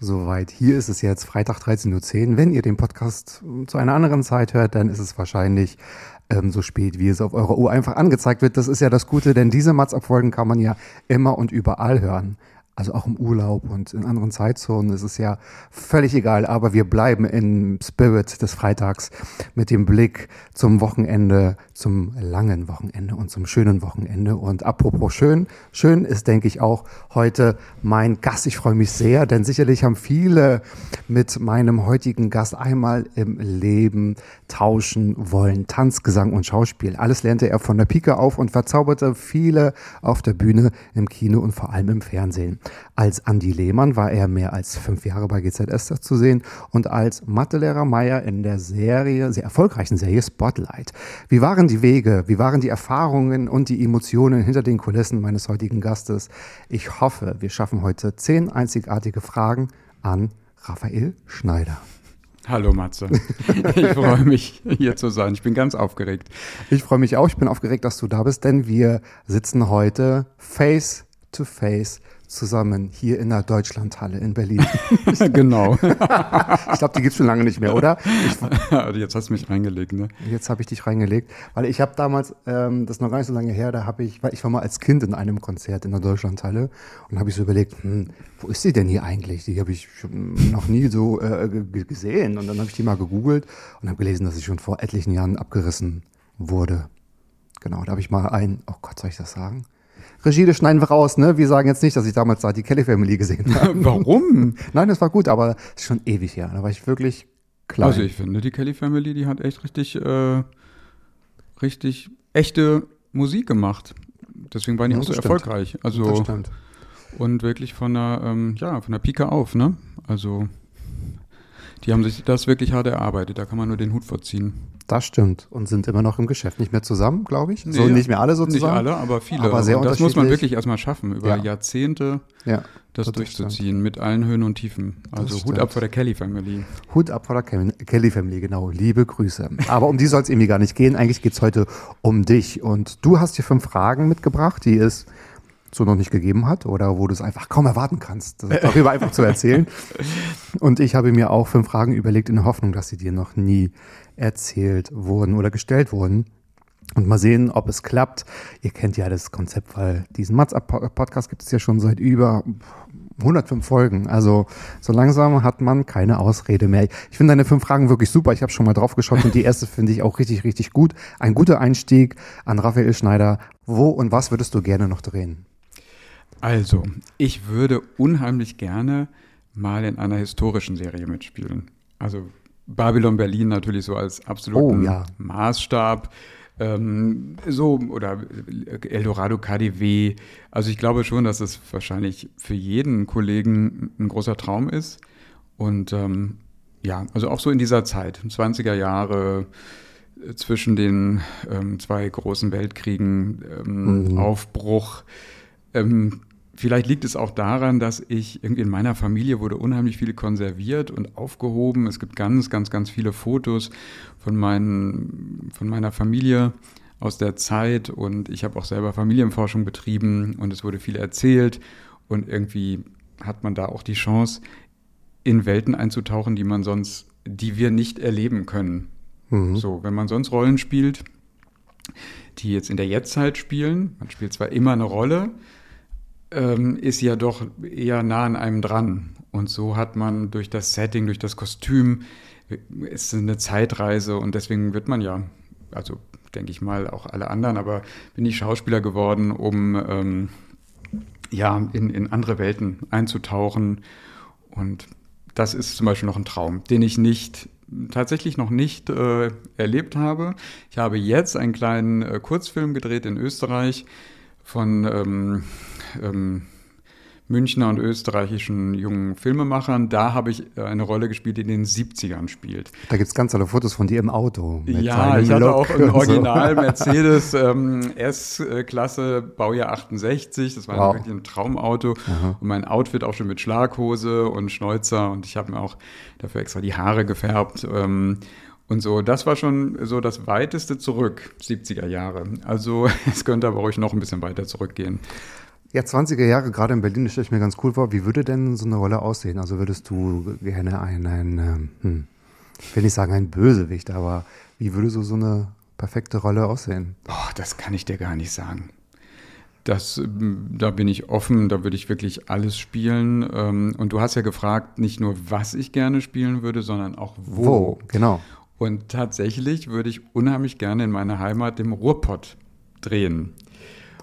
soweit. Hier ist es jetzt Freitag 13.10 Uhr. Wenn ihr den Podcast zu einer anderen Zeit hört, dann ist es wahrscheinlich ähm, so spät, wie es auf eurer Uhr einfach angezeigt wird. Das ist ja das Gute, denn diese Mats-Abfolgen kann man ja immer und überall hören. Also auch im Urlaub und in anderen Zeitzonen ist es ja völlig egal, aber wir bleiben im Spirit des Freitags mit dem Blick zum Wochenende, zum langen Wochenende und zum schönen Wochenende. Und apropos schön, schön ist, denke ich, auch heute mein Gast. Ich freue mich sehr, denn sicherlich haben viele mit meinem heutigen Gast einmal im Leben tauschen wollen. Tanz, Gesang und Schauspiel. Alles lernte er von der Pike auf und verzauberte viele auf der Bühne, im Kino und vor allem im Fernsehen. Als Andy Lehmann war er mehr als fünf Jahre bei GZS zu sehen und als Mathelehrer Meier in der Serie, sehr erfolgreichen Serie Spotlight. Wie waren die Wege, wie waren die Erfahrungen und die Emotionen hinter den Kulissen meines heutigen Gastes? Ich hoffe, wir schaffen heute zehn einzigartige Fragen an Raphael Schneider. Hallo Matze. Ich freue mich, hier zu sein. Ich bin ganz aufgeregt. Ich freue mich auch, ich bin aufgeregt, dass du da bist, denn wir sitzen heute face to face zusammen hier in der Deutschlandhalle in Berlin. genau. Ich glaube, die gibt's schon lange nicht mehr, oder? Ich, Jetzt hast du mich reingelegt, ne? jetzt habe ich dich reingelegt, weil ich habe damals, ähm, das ist noch gar nicht so lange her, da habe ich, weil ich war mal als Kind in einem Konzert in der Deutschlandhalle und habe ich so überlegt, hm, wo ist sie denn hier eigentlich? Die habe ich schon noch nie so äh, gesehen und dann habe ich die mal gegoogelt und habe gelesen, dass sie schon vor etlichen Jahren abgerissen wurde. Genau, da habe ich mal ein, oh Gott, soll ich das sagen? Regie, das schneiden wir raus, ne? Wir sagen jetzt nicht, dass ich damals da die Kelly Family gesehen habe. Warum? Nein, das war gut, aber das ist schon ewig her. Da war ich wirklich klein. Also ich finde, die Kelly Family, die hat echt richtig, äh, richtig echte Musik gemacht. Deswegen waren die Ja, auch so das stimmt. erfolgreich. das Also stimmt. und wirklich von der, ähm, ja, von der Pike auf, ne? Also die haben sich das wirklich hart erarbeitet. Da kann man nur den Hut vorziehen. Das stimmt. Und sind immer noch im Geschäft. Nicht mehr zusammen, glaube ich. so Nee, nicht mehr alle so Nicht alle, aber viele. Aber sehr und das muss man wirklich erstmal schaffen, über Ja. Jahrzehnte Ja. das Das durchzuziehen, mit allen Höhen und Tiefen. Also Hut stimmt. ab vor der Kelly Family. Hut ab vor der Kem- Kelly Family, genau. Liebe Grüße. Aber um die soll es irgendwie gar nicht gehen. Eigentlich geht's heute um dich. Und du hast hier fünf Fragen mitgebracht, die es so noch nicht gegeben hat oder wo du es einfach kaum erwarten kannst, das darüber einfach zu erzählen. Und ich habe mir auch fünf Fragen überlegt in der Hoffnung, dass sie dir noch nie erzählt wurden oder gestellt wurden. Und mal sehen, ob es klappt. Ihr kennt ja das Konzept, weil diesen Mats-Podcast gibt es ja schon seit über 105 Folgen. Also so langsam hat man keine Ausrede mehr. Ich finde deine fünf Fragen wirklich super. Ich habe schon mal drauf geschaut und die erste finde ich auch richtig, richtig gut. Ein guter Einstieg an Raphael Schneider. Wo und was würdest du gerne noch drehen? Also, ich würde unheimlich gerne mal in einer historischen Serie mitspielen. Also Babylon Berlin natürlich so als absoluten Oh, ja. Maßstab. Ähm, so, oder Eldorado KDW. Also ich glaube schon, dass es wahrscheinlich für jeden Kollegen ein großer Traum ist. Und ähm, ja, also auch so in dieser Zeit, 20er Jahre, äh, zwischen den ähm, zwei großen Weltkriegen, ähm, Aufbruch. Ähm, vielleicht liegt es auch daran, dass ich irgendwie in meiner Familie wurde unheimlich viel konserviert und aufgehoben. Es gibt ganz, ganz, ganz viele Fotos von, meinen, von meiner Familie aus der Zeit und ich habe auch selber Familienforschung betrieben und es wurde viel erzählt und irgendwie hat man da auch die Chance, in Welten einzutauchen, die man sonst, die wir nicht erleben können. So, wenn man sonst Rollen spielt, die jetzt in der Jetztzeit spielen, man spielt zwar immer eine Rolle, ähm, ist ja doch eher nah an einem dran. Und so hat man durch das Setting, durch das Kostüm, ist eine Zeitreise und deswegen wird man ja, also denke ich mal, auch alle anderen, aber bin ich Schauspieler geworden, um ähm, ja, in, in andere Welten einzutauchen. Und das ist zum Beispiel noch ein Traum, den ich nicht tatsächlich noch nicht äh, erlebt habe. Ich habe jetzt einen kleinen äh, Kurzfilm gedreht in Österreich von ähm, ähm, Münchner und österreichischen jungen Filmemachern. Da habe ich äh, eine Rolle gespielt, die in den 70ern spielt. Da gibt es ganz tolle Fotos von dir im Auto. ja, ich hatte Look auch ein Original so. Mercedes ähm, S-Klasse, Baujahr 68. Das war wow. wirklich ein Traumauto. Aha. Und mein Outfit auch schon mit Schlaghose und Schnäuzer. Und ich habe mir auch dafür extra die Haare gefärbt. Ähm, und so, das war schon so das weiteste zurück, 70er Jahre. Also es könnte aber ruhig noch ein bisschen weiter zurückgehen. Ja, 20er Jahre, gerade in Berlin, das stelle ich mir ganz cool vor. Wie würde denn so eine Rolle aussehen? Also würdest du gerne einen, ähm, hm, ich will nicht sagen ein Bösewicht, aber wie würde so, so eine perfekte Rolle aussehen? Boah, das kann ich dir gar nicht sagen. Das, ähm, da bin ich offen, da würde ich wirklich alles spielen. Ähm, und du hast ja gefragt, nicht nur, was ich gerne spielen würde, sondern auch wo. Wo, genau. Und tatsächlich würde ich unheimlich gerne in meiner Heimat, dem Ruhrpott, drehen.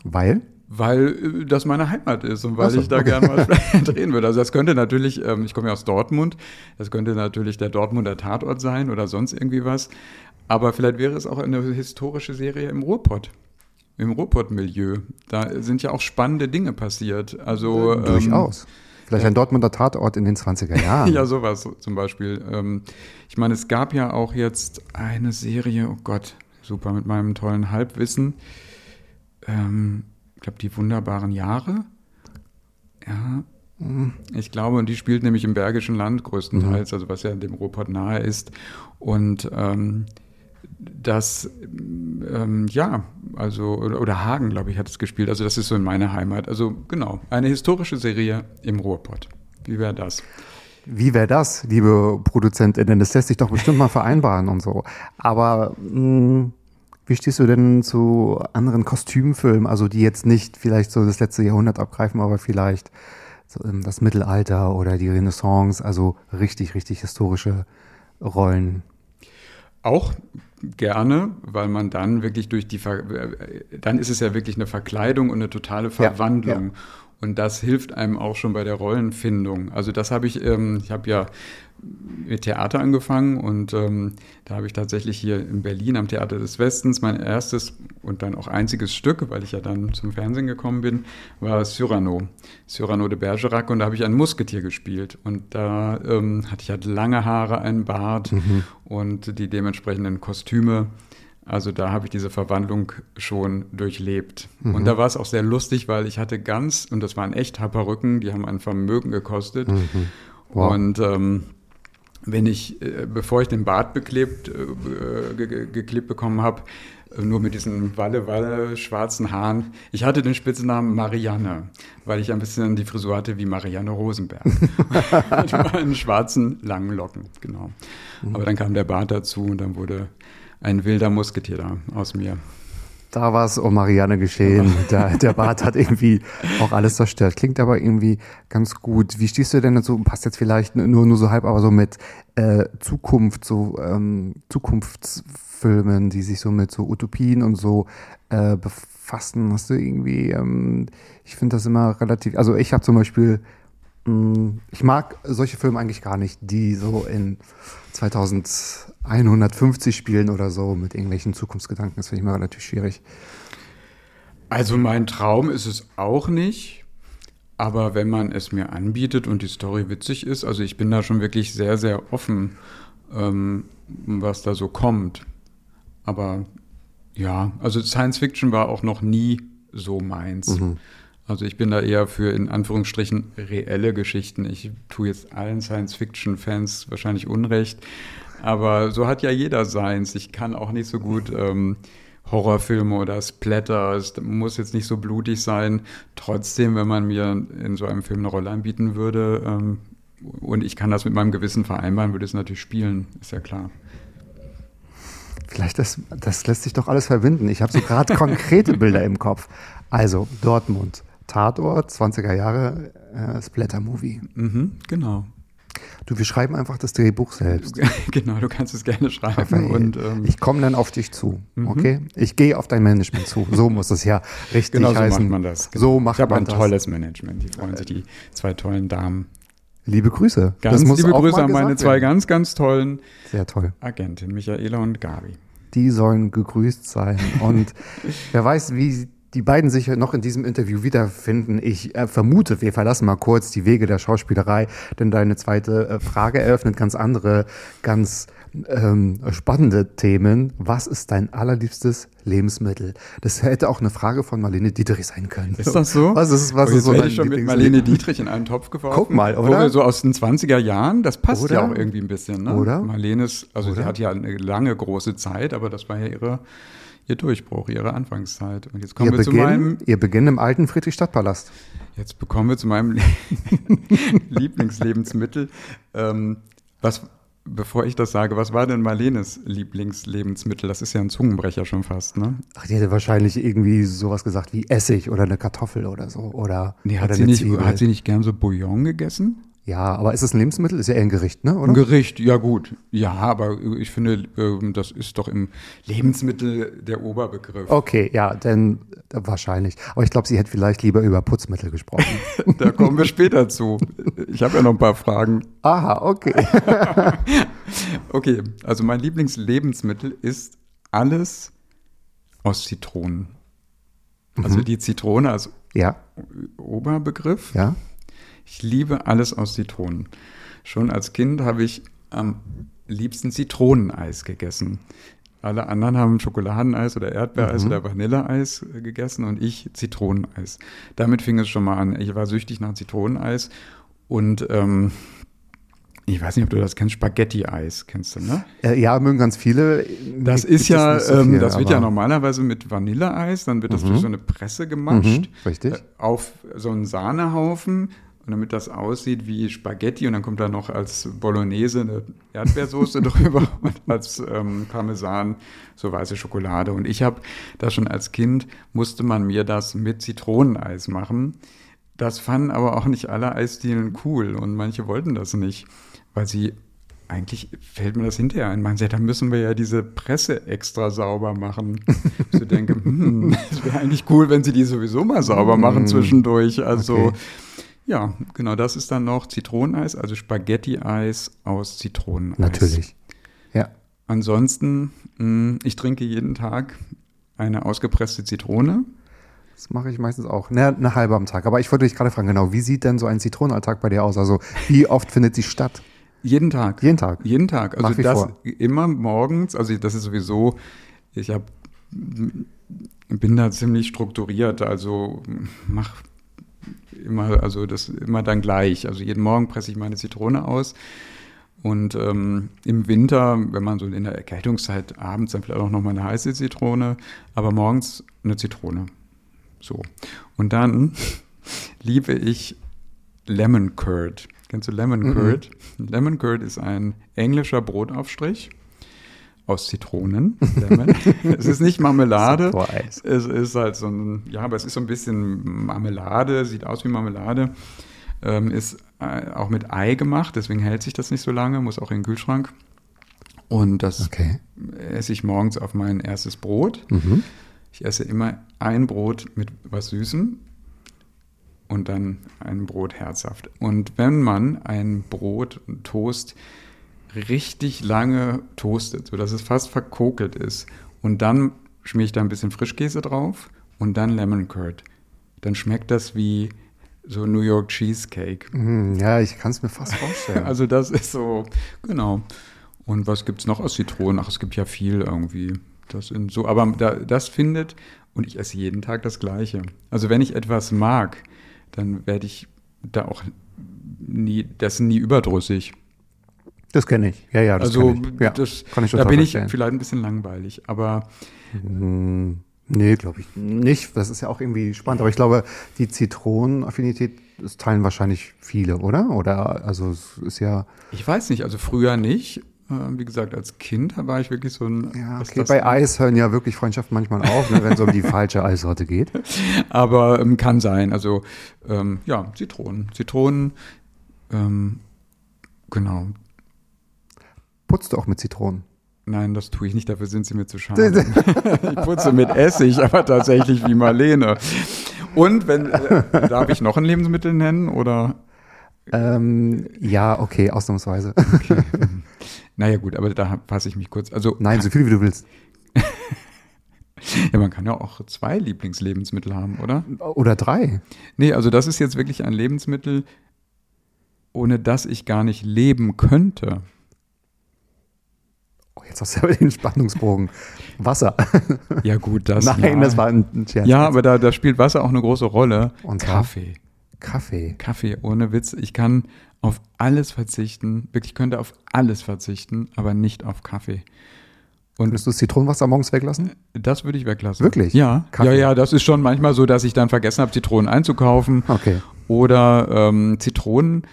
Weil? Weil äh, das meine Heimat ist und weil so, ich da okay. gerne mal drehen würde. Also das könnte natürlich, ähm, ich komme ja aus Dortmund, das könnte natürlich der Dortmunder Tatort sein oder sonst irgendwie was. Aber vielleicht wäre es auch eine historische Serie im Ruhrpott im Ruhrpott-Milieu. Da sind ja auch spannende Dinge passiert. Also, ähm, Durchaus. Vielleicht ein Dortmunder Tatort in den 20er Jahren. ja, sowas zum Beispiel. Ähm, ich meine, es gab ja auch jetzt eine Serie, oh Gott, super mit meinem tollen Halbwissen. Ähm, glaube, die wunderbaren Jahre. Ja, ich glaube, und die spielt nämlich im Bergischen Land größtenteils, mhm. also was ja dem Ruhrpott nahe ist. Und ähm, das, ähm, ja, also, oder, oder Hagen, glaube ich, hat es gespielt. Also das ist so in meiner Heimat. Also genau, eine historische Serie im Ruhrpott. Wie wäre das? Wie wäre das, liebe ProduzentInnen? Das lässt sich doch bestimmt mal vereinbaren und so. Aber mh, mm, wie stehst du denn zu anderen Kostümfilmen, also die jetzt nicht vielleicht so das letzte Jahrhundert abgreifen, aber vielleicht so ähm, das Mittelalter oder die Renaissance, also richtig, richtig historische Rollen? Auch gerne, weil man dann wirklich durch die, Ver äh, dann ist es ja wirklich eine Verkleidung und eine totale Verwandlung. Ja, ja. Und das hilft einem auch schon bei der Rollenfindung. Also das habe ich, ähm, ich habe ja mit Theater angefangen und ähm, da habe ich tatsächlich hier in Berlin am Theater des Westens mein erstes und dann auch einziges Stück, weil ich ja dann zum Fernsehen gekommen bin, war Cyrano, Cyrano de Bergerac und da habe ich ein Musketier gespielt und da ähm, hatte ich halt lange Haare, einen Bart mhm. und die dementsprechenden Kostüme. Also da habe ich diese Verwandlung schon durchlebt. Mhm. Und da war es auch sehr lustig, weil ich hatte ganz, und das waren echt Haperrücken, die haben ein Vermögen gekostet. Mhm. Wow. Und ähm, wenn ich, äh, bevor ich den Bart beklebt, äh, ge geklebt bekommen habe, äh, nur mit diesen Walle-Walle schwarzen Haaren. Ich hatte den Spitznamen Marianne, weil ich ein bisschen die Frisur hatte wie Marianne Rosenberg. mit meinen schwarzen, langen Locken, genau. Mhm. Aber dann kam der Bart dazu und dann wurde ein wilder Musketier da aus mir. Da war es um Marianne geschehen. Der, der Bart hat irgendwie auch alles zerstört. Klingt aber irgendwie ganz gut. Wie stehst du denn dazu? Passt jetzt vielleicht nur, nur so halb, aber so mit äh, Zukunft, so ähm, Zukunftsfilmen, die sich so mit so Utopien und so äh, befassen. Hast du irgendwie, ähm, ich finde das immer relativ, also ich habe zum Beispiel ich mag solche Filme eigentlich gar nicht, die so in 2150 spielen oder so mit irgendwelchen Zukunftsgedanken. Das finde ich mal relativ schwierig. Also mein Traum ist es auch nicht. Aber wenn man es mir anbietet und die Story witzig ist, also ich bin da schon wirklich sehr, sehr offen, ähm, was da so kommt. Aber ja, also Science Fiction war auch noch nie so meins. Mhm. Also ich bin da eher für in Anführungsstrichen reelle Geschichten. Ich tue jetzt allen Science-Fiction-Fans wahrscheinlich Unrecht, aber so hat ja jeder seins. Ich kann auch nicht so gut ähm, Horrorfilme oder Splatter. Es muss jetzt nicht so blutig sein. Trotzdem, wenn man mir in so einem Film eine Rolle anbieten würde ähm, und ich kann das mit meinem Gewissen vereinbaren, würde es natürlich spielen, ist ja klar. Vielleicht das, das lässt sich doch alles verbinden. Ich habe so gerade konkrete Bilder im Kopf. Also Dortmund, Tatort, 20er Jahre, äh, Splatter-Movie. Mhm, genau. Du, wir schreiben einfach das Drehbuch selbst. genau, du kannst es gerne schreiben. Einfach, und, ähm, ich komme dann auf dich zu, okay? Ich gehe auf dein Management zu. So muss es ja richtig genau so heißen. macht man das. Genau. So macht ich habe man ein das. tolles Management. Die freuen sich, die zwei tollen Damen. Liebe Grüße. Ganz das muss liebe Grüße an meine zwei werden. ganz, ganz tollen Sehr toll. Agentinnen, Michaela und Gabi. Die sollen gegrüßt sein. Und wer weiß, wie die beiden sich noch in diesem Interview wiederfinden. Ich äh, vermute, wir verlassen mal kurz die Wege der Schauspielerei, denn deine zweite äh, Frage eröffnet ganz andere, ganz ähm, spannende Themen. Was ist dein allerliebstes Lebensmittel? Das hätte auch eine Frage von Marlene Dietrich sein können. Ist das so? Was ist, was Oh, ist so dein ich schon mit Marlene Dietrich in einen Topf geworfen. Guck mal, oder? wir so aus den 20er Jahren, das passt Oder? ja auch irgendwie ein bisschen. Ne? Oder? Marlenes, also sie Oder? hat ja eine lange große Zeit, aber das war ja ihre, ihr Durchbruch, ihre Anfangszeit. Und jetzt kommen Ihr wir zu meinem, Beginn, ihr Beginn im alten Friedrichstadtpalast. jetzt bekommen wir zu meinem Lieblingslebensmittel. Ähm, was, bevor ich das sage, was war denn Marlenes Lieblingslebensmittel? Das ist ja ein Zungenbrecher schon fast, ne? Ach, die hätte wahrscheinlich irgendwie sowas gesagt wie Essig oder eine Kartoffel oder so. Oder, Nee, oder hat, sie eine nicht, Zwiebel. hat sie nicht gern so Bouillon gegessen? Ja, aber ist es ein Lebensmittel? Ist ja eher ein Gericht, ne? Oder? Ein Gericht, ja gut. Ja, aber ich finde, ähm, das ist doch im Lebensmittel der Oberbegriff. Okay, ja, denn äh, wahrscheinlich. Aber ich glaube, sie hätte vielleicht lieber über Putzmittel gesprochen. Da kommen wir später zu. Ich habe ja noch ein paar Fragen. Aha, okay. Okay, also mein Lieblingslebensmittel ist alles aus Zitronen. Also die Zitrone als Ja, Oberbegriff. ja. Ich liebe alles aus Zitronen. Schon als Kind habe ich am liebsten Zitroneneis gegessen. Alle anderen haben Schokoladeneis oder Erdbeereis oder Vanilleeis äh, gegessen und ich Zitroneneis. Damit fing es schon mal an. Ich war süchtig nach Zitroneneis und ähm, ich weiß nicht, ob du das kennst, Spaghetti-Eis kennst du, ne? Äh, ja, mögen ganz viele. Das Gibt ist ja, nicht so ähm, viel, das wird ja normalerweise mit Vanilleeis, dann wird das durch so eine Presse gematscht, Mhm, richtig. äh, auf so einen Sahnehaufen und damit das aussieht wie Spaghetti und dann kommt da noch als Bolognese eine Erdbeersoße drüber und als ähm, Parmesan so weiße Schokolade. Und ich habe das schon als Kind, musste man mir das mit Zitroneneis machen. Das fanden aber auch nicht alle Eisdielen cool und manche wollten das nicht, weil sie eigentlich fällt mir das hinterher ein. Man sagt, da müssen wir ja diese Presse extra sauber machen. Ich so denke, hm, es wäre eigentlich cool, wenn sie die sowieso mal sauber machen zwischendurch. Also Okay. Ja, genau, das ist dann noch Zitroneneis, also Spaghetti-Eis aus Zitroneneis. Natürlich. Ja. Ansonsten, mh, ich trinke jeden Tag eine ausgepresste Zitrone. Das mache ich meistens auch. Ne, eine halbe am Tag. Aber ich wollte dich gerade fragen, genau, wie sieht denn so ein Zitronenalltag bei dir aus? Also, wie oft findet sie statt? Jeden Tag. Jeden Tag? Jeden Tag. Also das vor. immer morgens, also das ist sowieso, ich habe bin da ziemlich strukturiert, also mach immer, also das immer dann gleich. Also jeden Morgen presse ich meine Zitrone aus. Und ähm, im Winter, wenn man so in der Erkältungszeit abends, dann vielleicht auch noch mal eine heiße Zitrone, aber morgens eine Zitrone. So. Und dann liebe ich Lemon Curd. Kennst du Lemon Curd? Lemon Curd ist ein englischer Brotaufstrich aus Zitronen. Es ist nicht Marmelade. Es ist halt so ein, ja, aber es ist so ein bisschen Marmelade, sieht aus wie Marmelade. Ähm, ist äh, auch mit Ei gemacht, deswegen hält sich das nicht so lange, muss auch in den Kühlschrank. Und das Okay. esse ich morgens auf mein erstes Brot. Mhm. Ich esse immer ein Brot mit was Süßem und dann ein Brot herzhaft. Und wenn man ein Brot, Toast richtig lange toastet, sodass es fast verkokelt ist und dann schmiere ich da ein bisschen Frischkäse drauf und dann Lemon Curd, dann schmeckt das wie so New York Cheesecake. Hm, Ja, ich kann es mir fast vorstellen. Also das ist so, genau. Und was gibt es noch aus Zitronen? Ach, es gibt ja viel irgendwie. Das sind so, aber da, das findet, und ich esse jeden Tag das Gleiche. Also wenn ich etwas mag, dann werde ich da auch nie, das ist nie überdrüssig. Das kenne ich. Ja, ja, das also ich. Ja, das, kann ich da total bin ich verstehen. vielleicht ein bisschen langweilig, aber Hm, Nee, glaube ich nicht. Das ist ja auch irgendwie spannend. Aber ich glaube, die Zitronenaffinität, das teilen wahrscheinlich viele, oder? Oder, also, es ist ja, ich weiß nicht, also früher nicht. Äh, Wie gesagt, als Kind war ich wirklich so ein. ja, okay. Bei Eis hören ja wirklich Freundschaften manchmal auf, ne, wenn es um die falsche Eissorte geht. Aber ähm, kann sein. Also ähm, ja, Zitronen. Zitronen, ähm, Genau. Putzt du auch mit Zitronen? Nein, das tue ich nicht, dafür sind sie mir zu schade. ich putze mit Essig, aber tatsächlich wie Marlene. Und wenn, äh, darf ich noch ein Lebensmittel nennen oder? Ähm, ja, okay, ausnahmsweise. Okay. naja, gut, aber da fasse ich mich kurz. Also, Nein, so viel wie du willst. ja, man kann ja auch zwei Lieblingslebensmittel haben, oder? Oder drei. Nee, also das ist jetzt wirklich ein Lebensmittel, ohne das ich gar nicht leben könnte. Jetzt hast du aber den Spannungsbogen. Wasser. Ja, gut, das. Nein, ja. das war ein Scherz. Ja, aber da, da spielt Wasser auch eine große Rolle. Und? Kaffee. Kaffee. Kaffee, ohne Witz. Ich kann auf alles verzichten. Wirklich könnte auf alles verzichten, aber nicht auf Kaffee. Und Würdest du das Zitronenwasser morgens weglassen? das würde ich weglassen. Wirklich? Ja. Kaffee? Ja, ja, das ist schon manchmal so, dass ich dann vergessen habe, Zitronen einzukaufen. Okay. Oder ähm, Zitronen.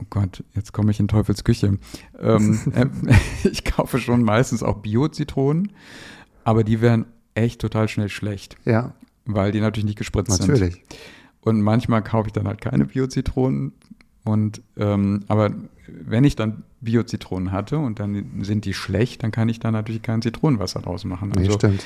Oh Gott, jetzt komme ich in Teufels Küche. Ähm, äh, ich kaufe schon meistens auch Bio-Zitronen, aber die werden echt total schnell schlecht, Ja, weil die natürlich nicht gespritzt sind. natürlich. Und manchmal kaufe ich dann halt keine Bio-Zitronen. Und ähm, aber wenn ich dann Bio-Zitronen hatte und dann sind die schlecht, dann kann ich da natürlich kein Zitronenwasser draus machen. Nee, Also, stimmt.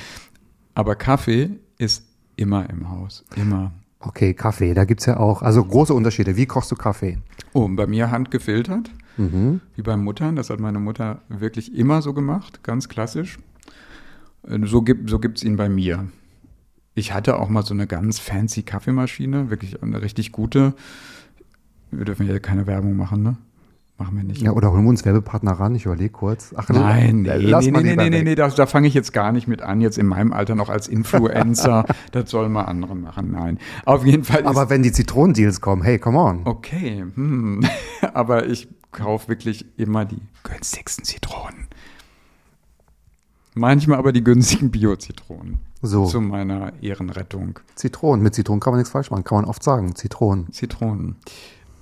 aber Kaffee ist immer im Haus. Immer. Okay, Kaffee, da gibt's ja auch, also große Unterschiede. Wie kochst du Kaffee? Oh, bei mir handgefiltert, Mhm. wie beim Muttern. Das hat meine Mutter wirklich immer so gemacht, ganz klassisch. Äh, So gibt so gibt's ihn bei mir. Ich hatte auch mal so eine ganz fancy Kaffeemaschine, wirklich eine richtig gute. Wir dürfen ja keine Werbung machen, ne? Machen wir nicht. Ja, oder holen wir uns Werbepartner ran? Ich überlege kurz. Ach, Nein, nee, lass nee, mal nee, nee, nee, nee, da, da fange ich jetzt gar nicht mit an, jetzt in meinem Alter noch als Influencer. das sollen mal andere machen. Nein. Auf jeden Fall Aber wenn die Zitronendeals kommen, hey, come on. Okay, hm. aber ich kaufe wirklich immer die günstigsten Zitronen. Manchmal aber die günstigen Bio-Zitronen. So. Zu meiner Ehrenrettung. Zitronen. Mit Zitronen kann man nichts falsch machen. Kann man oft sagen. Zitronen. Zitronen.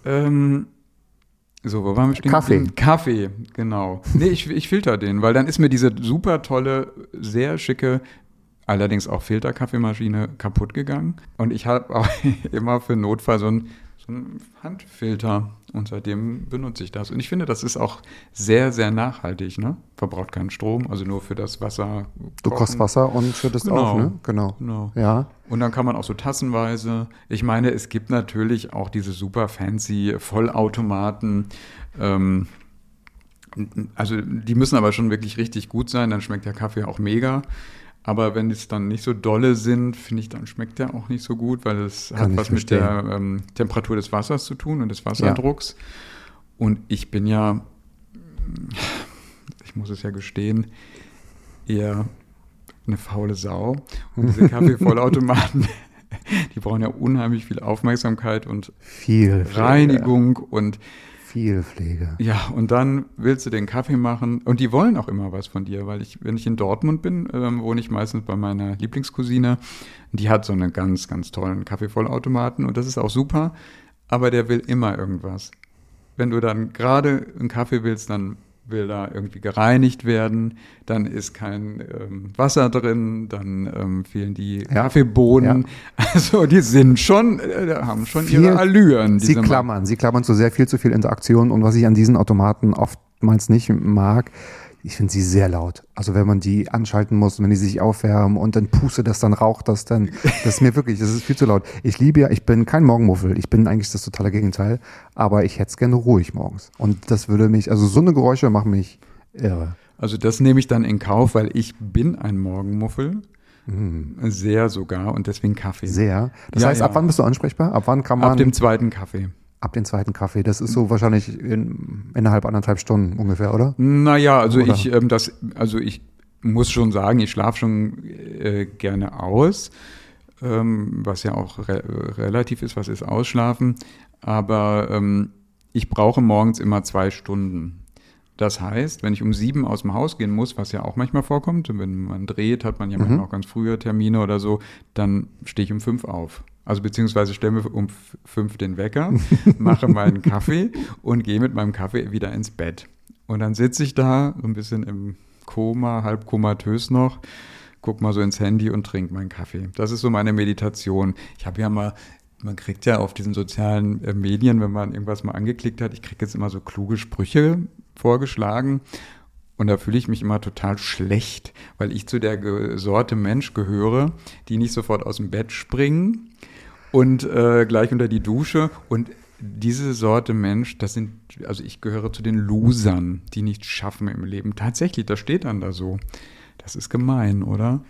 Ähm, so, wo waren wir stehen? Kaffee. Kaffee, genau. Nee, ich, ich filter den, weil dann ist mir diese super tolle, sehr schicke, allerdings auch Filterkaffeemaschine kaputt gegangen. Und ich habe auch immer für Notfall so einen, so einen Handfilter und seitdem benutze ich das. Und ich finde, das ist auch sehr, sehr nachhaltig, ne? Verbraucht keinen Strom, also nur für das Wasser. Du kochen. kochst Wasser und schüttest Genau. auf, ne? Genau. Genau. Ja. Und dann kann man auch so tassenweise. Ich meine, es gibt natürlich auch diese super fancy Vollautomaten. Ähm, also die müssen aber schon wirklich richtig gut sein, dann schmeckt der Kaffee auch mega. Aber wenn es dann nicht so dolle sind, finde ich, dann schmeckt der auch nicht so gut, weil es Kann hat was mit der ähm, Temperatur des Wassers zu tun und des Wasserdrucks. Und ich bin ja, ich muss es ja gestehen, eher eine faule Sau. Und diese Kaffeevollautomaten, die brauchen ja unheimlich viel Aufmerksamkeit und Viel. Reinigung und Viel Pflege. ja, und dann willst du den Kaffee machen und die wollen auch immer was von dir, weil ich, wenn ich in Dortmund bin, ähm, wohne ich meistens bei meiner Lieblingscousine. Die hat so einen ganz, ganz tollen Kaffeevollautomaten und das ist auch super, aber der will immer irgendwas. Wenn du dann gerade einen Kaffee willst, dann will da irgendwie gereinigt werden, dann ist kein ähm, Wasser drin, dann ähm, fehlen die Ja. Kaffeebohnen. Also die sind schon, äh, haben schon Viel- ihre Allüren. Sie klammern, sie klammern zu sehr viel zu viel Interaktion und was ich an diesen Automaten oftmals nicht mag, ich finde sie sehr laut. Also wenn man die anschalten muss, wenn die sich aufwärmen und dann pustet das, dann raucht das, dann, das ist mir wirklich, das ist viel zu laut. Ich liebe ja, ich bin kein Morgenmuffel, ich bin eigentlich das totale Gegenteil, aber ich hätte es gerne ruhig morgens. Und das würde mich, also so eine Geräusche machen mich irre. Also das nehme ich dann in Kauf, weil ich bin ein Morgenmuffel. Sehr sogar und deswegen Kaffee. Mm. Sehr. Das Ja, heißt, ja. ab wann bist du ansprechbar? Ab wann kann man? Ab dem zweiten Kaffee. Ab dem zweiten Kaffee. Das ist so wahrscheinlich in, innerhalb anderthalb Stunden ungefähr, oder? Naja, also Oder? ich, ähm, das, also ich muss schon sagen, ich schlafe schon äh, gerne aus, ähm, was ja auch re relativ ist, was ist Ausschlafen. Aber ähm, ich brauche morgens immer zwei Stunden. Das heißt, wenn ich um sieben aus dem Haus gehen muss, was ja auch manchmal vorkommt, wenn man dreht, hat man ja manchmal auch ganz frühe Termine oder so, dann stehe ich um fünf auf. Also beziehungsweise stelle mir um fünf den Wecker, mache meinen Kaffee und gehe mit meinem Kaffee wieder ins Bett. Und dann sitze ich da so ein bisschen im Koma, halb komatös noch, guck mal so ins Handy und trinke meinen Kaffee. Das ist so meine Meditation. Ich habe ja mal man kriegt ja auf diesen sozialen äh, Medien, wenn man irgendwas mal angeklickt hat, ich kriege jetzt immer so kluge Sprüche vorgeschlagen. Und da fühle ich mich immer total schlecht, weil ich zu der Sorte Mensch gehöre, die nicht sofort aus dem Bett springen und äh, gleich unter die Dusche. Und diese Sorte Mensch, das sind, also ich gehöre zu den Losern, die nicht schaffen im Leben. Tatsächlich, das steht dann da so. Das ist gemein, oder?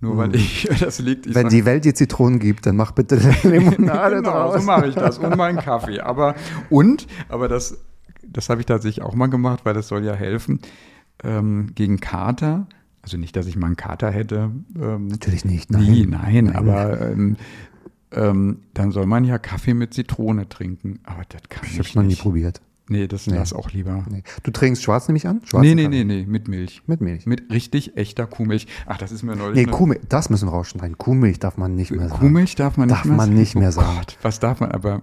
Nur weil ich, das liegt. Ich Wenn sag- die Welt dir Zitronen gibt, dann mach bitte Limonade genau, draus. so mache ich das und meinen Kaffee. Aber und, aber das, das habe ich tatsächlich auch mal gemacht, weil das soll ja helfen ähm, gegen Kater. Also nicht, dass ich mal einen Kater hätte. Ähm, Natürlich nicht, Nie, nein. nein, aber ähm, ähm, dann soll man ja Kaffee mit Zitrone trinken. Aber das kann Ich ich, habe noch nie nicht. probiert. Nee, das Nee. lass auch lieber. Nee. Du trinkst schwarz nehme ich an? Schwarzen Nee, nee, Kaffee? nee, nee, mit Milch. Mit Milch. Mit richtig echter Kuhmilch. Ach, das ist mir neulich. Nee, Kuhmilch, das müssen wir rausschneiden. Kuhmilch darf man nicht mehr sagen. Kuhmilch darf man nicht Darf mehr man sagen. nicht mehr oh sagen. Gott, was darf man aber?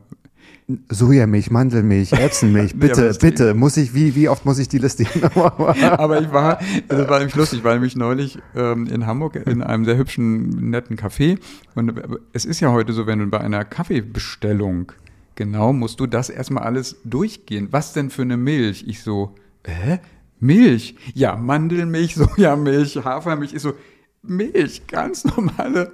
Sojamilch, Mandelmilch, Erbsenmilch, bitte, das- bitte. Muss ich, wie, wie oft muss ich die Liste Aber ich war, das war nämlich lustig, ich war nämlich neulich ähm, in Hamburg in einem sehr hübschen, netten Café. Und äh, es ist ja heute so, wenn du bei einer Kaffeebestellung, genau, musst du das erstmal alles durchgehen. Was denn für eine Milch? Ich so, hä? Milch? Ja, Mandelmilch, Sojamilch, Hafermilch. Ich so, Milch, ganz normale.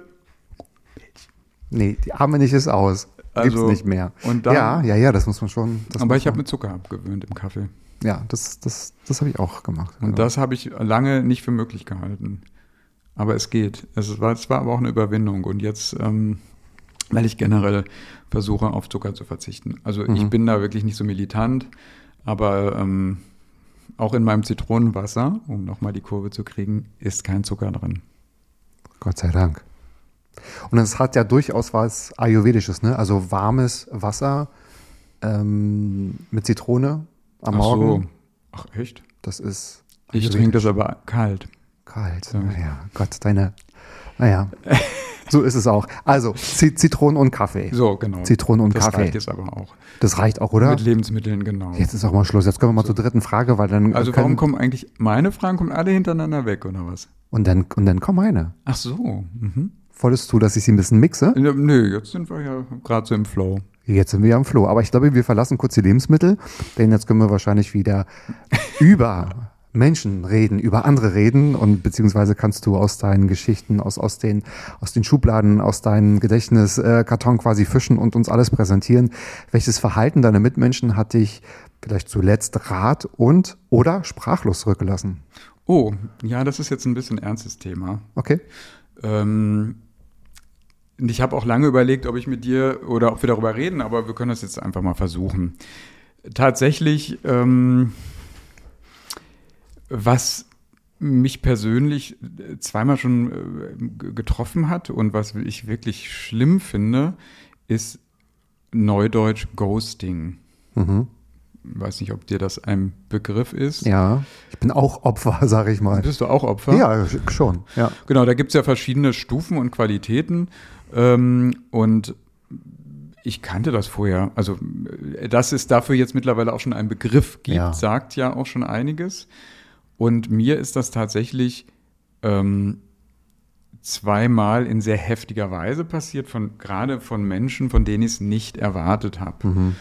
Nee, die Arme ist aus. Gibt's Also, nicht mehr. und dann- ja, ja, ja, das muss man schon. Aber ich habe mit Zucker abgewöhnt im Kaffee. Ja, das, das, das habe ich auch gemacht. Und genau. das habe ich lange nicht für möglich gehalten. Aber es geht. Es war, es war aber auch eine Überwindung. Und jetzt, ähm, weil ich generell versuche, auf Zucker zu verzichten. Also ich Mhm. bin da wirklich nicht so militant, aber ähm, auch in meinem Zitronenwasser, um nochmal die Kurve zu kriegen, ist kein Zucker drin. Gott sei Dank. Und es hat ja durchaus was Ayurvedisches, ne? Also warmes Wasser ähm, mit Zitrone am Ach Morgen. so. Ach echt? Das ist Ich trinke das aber kalt. kalt. Ja. Naja, Gott, deine. Naja, so ist es auch. Also Zitronen und Kaffee. So, genau. Zitronen und das Kaffee. reicht jetzt aber auch. Das reicht auch, oder? Mit Lebensmitteln, genau. Jetzt ist auch mal Schluss. Jetzt kommen wir mal zur dritten Frage, weil dann also warum kommen eigentlich meine Fragen kommen alle hintereinander weg oder was? und dann und dann komm meine. Ach so. Mhm. Wolltest du, dass ich sie ein bisschen mixe? Ja, Nö, jetzt sind wir ja gerade so im Flow. Jetzt sind wir ja im Floh. Aber ich glaube, wir verlassen kurz die Lebensmittel, denn jetzt können wir wahrscheinlich wieder über Menschen reden, über andere reden und beziehungsweise kannst du aus deinen Geschichten, aus, aus, den, aus den Schubladen, aus deinem Gedächtniskarton äh, quasi fischen und uns alles präsentieren. Welches Verhalten deiner Mitmenschen hat dich vielleicht zuletzt rat und oder sprachlos zurückgelassen? Oh, ja, das ist jetzt ein bisschen ernstes Thema. Okay? Ähm, und ich habe auch lange überlegt, ob ich mit dir oder ob wir darüber reden, aber wir können das jetzt einfach mal versuchen. Tatsächlich, ähm, was mich persönlich äh, zweimal schon äh, getroffen hat und was ich wirklich schlimm finde, ist Neudeutsch Ghosting. Mhm. Weiß nicht, ob dir das ein Begriff ist. Ja, ich bin auch Opfer, sage ich mal. Bist du auch Opfer? Ja, schon. Ja. Genau, da gibt es ja verschiedene Stufen und Qualitäten. Ähm, und ich kannte das vorher. Also, dass es dafür jetzt mittlerweile auch schon einen Begriff gibt, Ja. sagt ja auch schon einiges. Und mir ist das tatsächlich ähm, zweimal in sehr heftiger Weise passiert, von, gerade von Menschen, von denen ich es nicht erwartet habe. Mhm.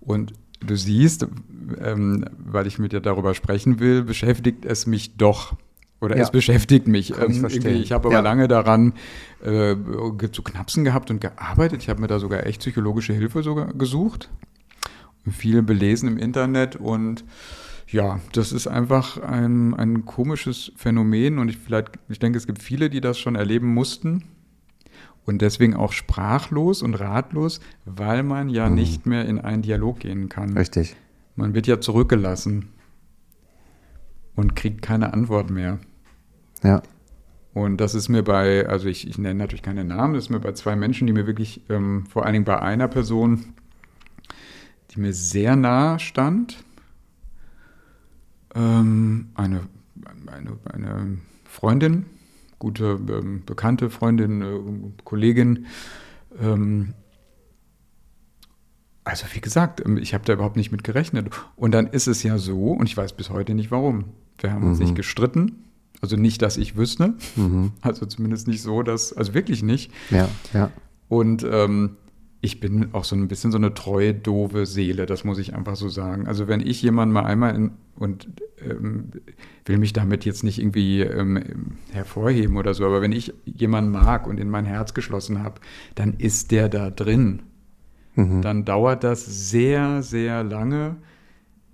Und du siehst, ähm, weil ich mit dir darüber sprechen will, beschäftigt es mich doch. Oder Ja. es beschäftigt mich. Ich Ähm, irgendwie, ich habe aber Ja. lange daran äh, zu knapsen gehabt und gearbeitet. Ich habe mir da sogar echt psychologische Hilfe sogar gesucht. Und viel belesen im Internet und ja, das ist einfach ein, ein komisches Phänomen und ich vielleicht, ich denke, es gibt viele, die das schon erleben mussten und deswegen auch sprachlos und ratlos, weil man ja nicht mehr in einen Dialog gehen kann. Richtig. Man wird ja zurückgelassen und kriegt keine Antwort mehr. Ja. Und das ist mir bei, also ich, ich nenne natürlich keine Namen, das ist mir bei zwei Menschen, die mir wirklich, ähm, vor allen Dingen bei einer Person, die mir sehr nahe stand, ähm, eine, eine, eine Freundin, gute ähm, bekannte Freundin, äh, Kollegin, ähm, also wie gesagt, ähm, ich habe da überhaupt nicht mit gerechnet. Und dann ist es ja so, und ich weiß bis heute nicht warum. Wir haben uns Mhm. nicht gestritten. Also nicht, dass ich wüsste. Mhm. Also zumindest nicht so, dass, also wirklich nicht. Ja, ja. Und ähm, ich bin auch so ein bisschen so eine treue, doofe Seele, das muss ich einfach so sagen. Also wenn ich jemanden mal einmal in, und ähm, will mich damit jetzt nicht irgendwie ähm, hervorheben oder so, aber wenn ich jemanden mag und in mein Herz geschlossen habe, dann ist der da drin. Mhm. Dann dauert das sehr, sehr lange,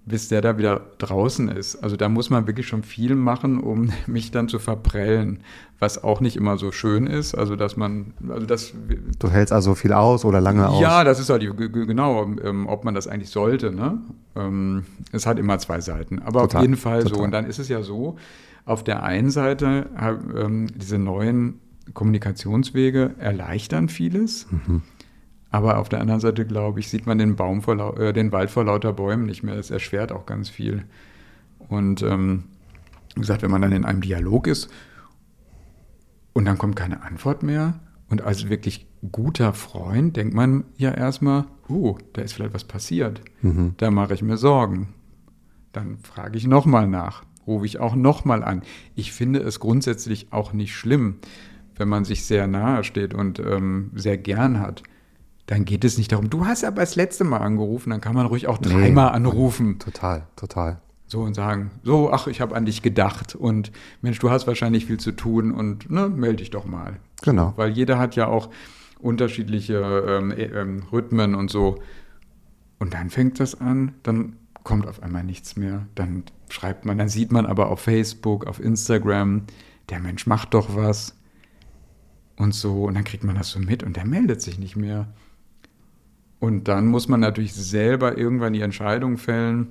bis der da wieder draußen ist. Also da muss man wirklich schon viel machen, um mich dann zu verprellen, was auch nicht immer so schön ist. Also dass man, also das. Du hältst also viel aus oder lange aus? Ja, das ist halt genau, ähm, ob man das eigentlich sollte. Ne? Ähm, es hat immer zwei Seiten, aber total, auf jeden Fall total. so. Und dann ist es ja so: Auf der einen Seite ähm, diese neuen Kommunikationswege erleichtern vieles. Mhm. Aber auf der anderen Seite, glaube ich, sieht man den, Baum vor, äh, den Wald vor lauter Bäumen nicht mehr. Das erschwert auch ganz viel. Und ähm, wie gesagt, wenn man dann in einem Dialog ist und dann kommt keine Antwort mehr und als wirklich guter Freund denkt man ja erstmal, oh, da ist vielleicht was passiert. Mhm. Da mache ich mir Sorgen. Dann frage ich nochmal nach, rufe ich auch nochmal an. Ich finde es grundsätzlich auch nicht schlimm, wenn man sich sehr nahe steht und ähm, sehr gern hat dann geht es nicht darum, du hast aber das letzte Mal angerufen, dann kann man ruhig auch dreimal nee, anrufen. Total, total. So und sagen, so, ach, ich habe an dich gedacht und Mensch, du hast wahrscheinlich viel zu tun und ne, melde dich doch mal. Genau. Weil jeder hat ja auch unterschiedliche ähm, äh, ähm, Rhythmen und so. Und dann fängt das an, dann kommt auf einmal nichts mehr. Dann schreibt man, dann sieht man aber auf Facebook, auf Instagram, der Mensch macht doch was und so. Und dann kriegt man das so mit und der meldet sich nicht mehr. Und dann muss man natürlich selber irgendwann die Entscheidung fällen,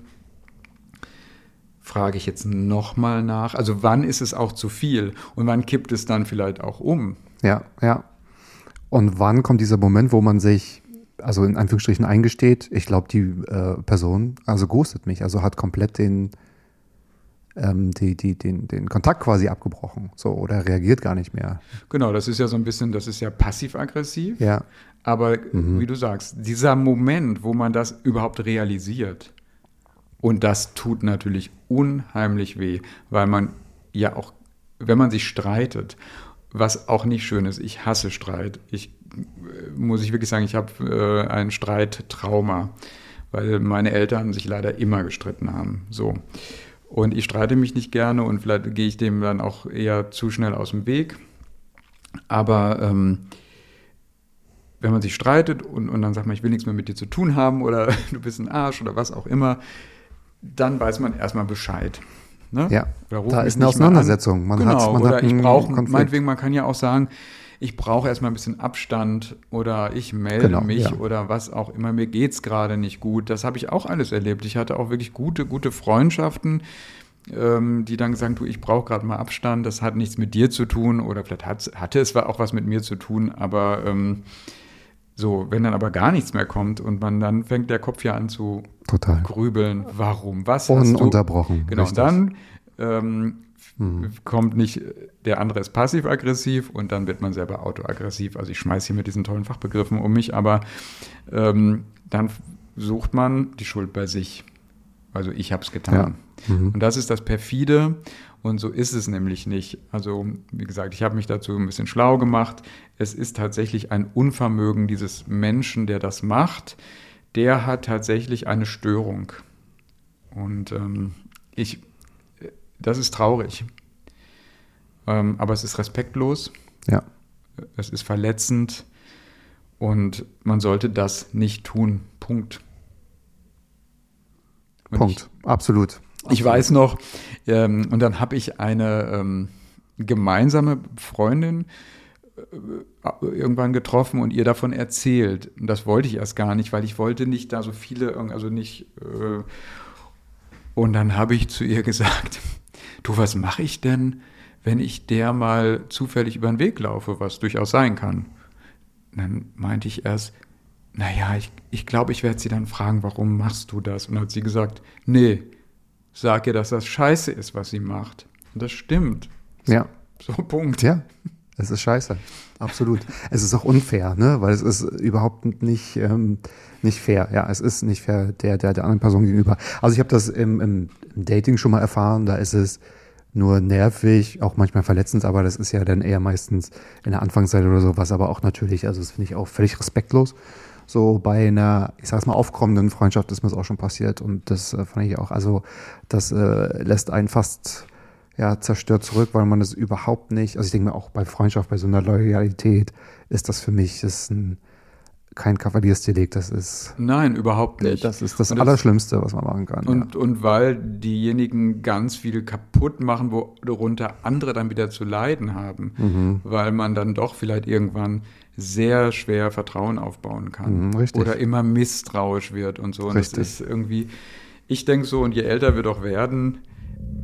frage ich jetzt nochmal nach. Also wann ist es auch zu viel und wann kippt es dann vielleicht auch um? Ja, ja. Und wann kommt dieser Moment, wo man sich, also in Anführungsstrichen eingesteht, ich glaube, die äh, Person, also ghostet mich, also hat komplett den, ähm, die, die, den, den Kontakt quasi abgebrochen, so oder reagiert gar nicht mehr. Genau, das ist ja so ein bisschen, das ist ja passiv-aggressiv. Ja. Aber mhm. wie du sagst, dieser Moment, wo man das überhaupt realisiert, und das tut natürlich unheimlich weh, weil man ja auch, wenn man sich streitet, was auch nicht schön ist, ich hasse Streit. Ich äh, muss ich wirklich sagen, ich habe äh, ein Streittrauma, weil meine Eltern sich leider immer gestritten haben. So. Und ich streite mich nicht gerne und vielleicht gehe ich dem dann auch eher zu schnell aus dem Weg. Aber ähm, wenn man sich streitet und, und dann sagt man, ich will nichts mehr mit dir zu tun haben oder du bist ein Arsch oder was auch immer, dann weiß man erstmal Bescheid. Ne? Ja, da ist eine Auseinandersetzung. Man genau, hat, man oder hat ich brauche, meinetwegen, man kann ja auch sagen, ich brauche erstmal ein bisschen Abstand oder ich melde genau, mich ja. oder was auch immer, mir geht es gerade nicht gut. Das habe ich auch alles erlebt. Ich hatte auch wirklich gute, gute Freundschaften, ähm, die dann gesagt, du, ich brauche gerade mal Abstand, das hat nichts mit dir zu tun oder vielleicht hat, hatte es auch was mit mir zu tun, aber ähm, so, wenn dann aber gar nichts mehr kommt und man dann fängt der Kopf ja an zu Total. grübeln, warum, was Un hast du? Unterbrochen. Genau, richtig. dann ähm, mhm. kommt nicht, der andere ist passiv-aggressiv und dann wird man selber autoaggressiv. Also ich schmeiße hier mit diesen tollen Fachbegriffen um mich, aber ähm, dann sucht man die Schuld bei sich. Also ich habe es getan. Ja. Mhm. Und das ist das perfide und so ist es nämlich nicht. Also, wie gesagt, ich habe mich dazu ein bisschen schlau gemacht. Es ist tatsächlich ein Unvermögen dieses Menschen, der das macht. Der hat tatsächlich eine Störung. Und ähm, ich, das ist traurig. Ähm, aber es ist respektlos. Ja. Es ist verletzend. Und man sollte das nicht tun. Punkt. Und Punkt. Ich, Absolut. Ich weiß noch, ähm, und dann habe ich eine ähm, gemeinsame Freundin äh, irgendwann getroffen und ihr davon erzählt. Und das wollte ich erst gar nicht, weil ich wollte nicht da so viele, also nicht. Äh, und dann habe ich zu ihr gesagt, du, was mache ich denn, wenn ich der mal zufällig über den Weg laufe, was durchaus sein kann? Und dann meinte ich erst, naja, ich, ich glaube, ich werde sie dann fragen, warum machst du das? Und dann hat sie gesagt, nee, sag ihr, dass das scheiße ist, was sie macht. Und das stimmt. Ja. So, Punkt. Ja, es ist scheiße. Absolut. es ist auch unfair, ne? weil es ist überhaupt nicht, ähm, nicht fair. Ja, es ist nicht fair der, der, der anderen Person gegenüber. Also ich habe das im, im, im Dating schon mal erfahren, da ist es nur nervig, auch manchmal verletzend, aber das ist ja dann eher meistens in der Anfangszeit oder so, was aber auch natürlich, also das finde ich auch völlig respektlos. So bei einer, ich sag's mal, aufkommenden Freundschaft ist mir das auch schon passiert. Und das äh, fand ich auch, also das äh, lässt einen fast ja, zerstört zurück, weil man das überhaupt nicht, also ich denke mir auch bei Freundschaft, bei so einer Loyalität ist das für mich das ein, kein Kavaliersdelikt, das ist Nein, überhaupt nicht. das ist das Und Allerschlimmste, was man machen kann. Und, und weil diejenigen ganz viel kaputt machen, worunter andere dann wieder zu leiden haben, Mhm. weil man dann doch vielleicht irgendwann sehr schwer Vertrauen aufbauen kann Mhm, richtig. oder immer misstrauisch wird und so. Und Richtig. das ist irgendwie, ich denke so, und je älter wir doch werden,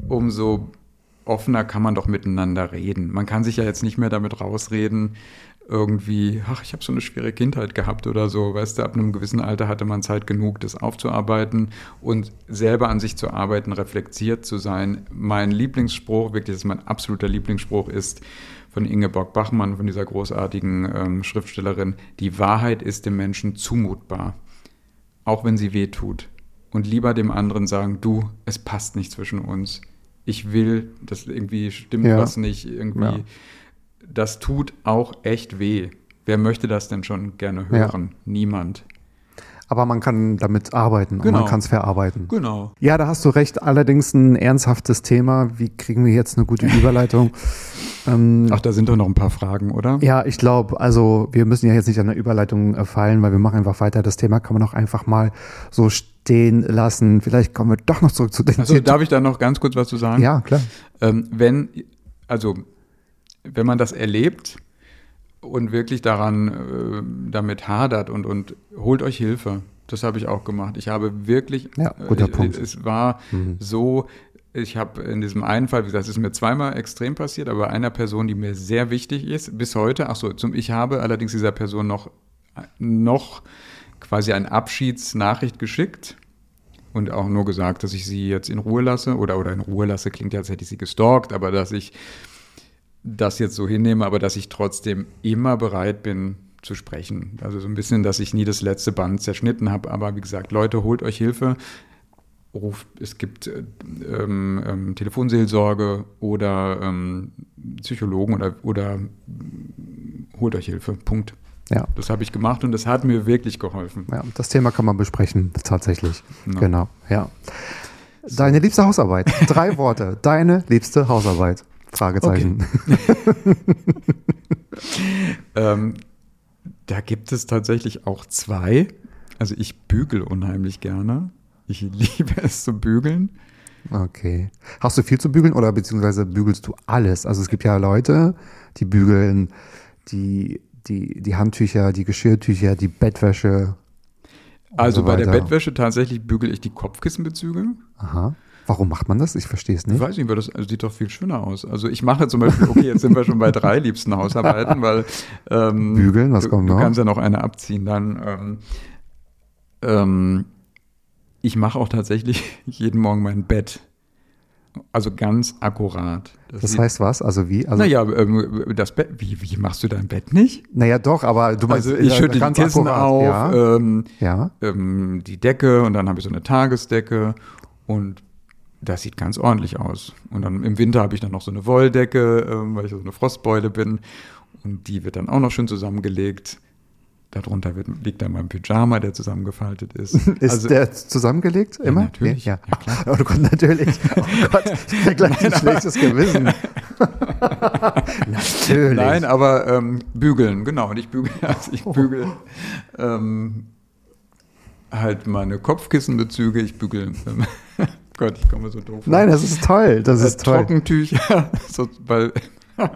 umso offener kann man doch miteinander reden. Man kann sich ja jetzt nicht mehr damit rausreden, irgendwie, ach, ich habe so eine schwere Kindheit gehabt oder so. Weißt du, ab einem gewissen Alter hatte man Zeit genug, das aufzuarbeiten und selber an sich zu arbeiten, reflektiert zu sein. Mein Lieblingsspruch, wirklich, das ist mein absoluter Lieblingsspruch, ist von Ingeborg Bachmann, von dieser großartigen ähm, Schriftstellerin, die Wahrheit ist dem Menschen zumutbar, auch wenn sie weh tut. Und lieber dem anderen sagen, du, es passt nicht zwischen uns. Ich will, das irgendwie stimmt Ja. was nicht, irgendwie. Ja. Das tut auch echt weh. Wer möchte das denn schon gerne Ja. hören? Niemand. Aber man kann damit arbeiten und Genau. man kann es verarbeiten. Genau. Ja, da hast du recht. Allerdings ein ernsthaftes Thema. Wie kriegen wir jetzt eine gute Überleitung? ähm, Ach, da sind doch noch ein paar Fragen, oder? ja, ich glaube, also wir müssen ja jetzt nicht an der Überleitung äh, fallen, weil wir machen einfach weiter. Das Thema kann man auch einfach mal so stehen lassen. Vielleicht kommen wir doch noch zurück zu den Also darf ich da noch ganz kurz was zu sagen? Ja, klar. Ähm, wenn, also, wenn man das erlebt und wirklich daran äh, damit hadert und, und holt euch Hilfe. Das habe ich auch gemacht. Ich habe wirklich, Ja, guter äh, Punkt. Mhm. es war so, ich habe in diesem einen Fall, wie gesagt, es ist mir zweimal extrem passiert, aber einer Person, die mir sehr wichtig ist, bis heute, ach so, zum, ich habe allerdings dieser Person noch, noch quasi eine Abschiedsnachricht geschickt und auch nur gesagt, dass ich sie jetzt in Ruhe lasse oder, oder in Ruhe lasse, klingt ja, als hätte ich sie gestalkt, aber dass ich das jetzt so hinnehme, aber dass ich trotzdem immer bereit bin zu sprechen. Also so ein bisschen, dass ich nie das letzte Band zerschnitten habe, aber wie gesagt, Leute, holt euch Hilfe. Ruft, es gibt äh, ähm, ähm, Telefonseelsorge oder ähm, Psychologen oder, oder mm, holt euch Hilfe. Punkt. Ja. Das habe ich gemacht und das hat mir wirklich geholfen. Ja, das Thema kann man besprechen, tatsächlich. Ja. Genau, ja. Deine liebste Hausarbeit. Drei Worte. Deine liebste Hausarbeit. Fragezeichen. Ähm, da gibt es tatsächlich auch zwei. Also ich bügel unheimlich gerne. Ich liebe es zu bügeln. Okay. Hast du viel zu bügeln oder beziehungsweise bügelst du alles? Also es gibt ja Leute, die bügeln die, die, die Handtücher, die Geschirrtücher, die Bettwäsche. Also so bei der. Bettwäsche tatsächlich bügel ich die Kopfkissenbezüge. Aha. Warum macht man das? Ich verstehe es Ich nicht. weiß nicht, weil das also sieht doch viel schöner aus. Also ich mache zum Beispiel, okay, jetzt sind wir schon bei drei liebsten Hausarbeiten, weil ähm, Bügeln, was du, kommt du noch? kannst ja noch eine abziehen. Dann ähm, ähm, ich mache auch tatsächlich jeden Morgen mein Bett. Also ganz akkurat. Das sieht- heißt was? Also wie? Also, naja, ähm, das Bett, wie, wie machst du dein Bett nicht? naja, doch, aber du meinst, Also ich schütte die ganz Kissen akkurat, auf, Ja. ähm, ja. ähm, die Decke und dann habe ich so eine Tagesdecke und das sieht ganz ordentlich aus. Und dann im Winter habe ich dann noch so eine Wolldecke, ähm, weil ich so eine Frostbeule bin und die wird dann auch noch schön zusammengelegt. Darunter wird, liegt dann mein Pyjama, der zusammengefaltet ist. Ist also, der zusammengelegt immer? natürlich. Ja, Ja, klar. Oh Gott, natürlich. Oh Gott, ich gleich ein schlechtes Gewissen. natürlich. Nein, aber ähm, bügeln, genau. Und ich bügel, also ich bügel ähm, halt meine Kopfkissenbezüge, ich bügel, ähm, Gott, ich komme so doof. Nein, das ist toll. Das ist äh, toll. Trockentücher, so, weil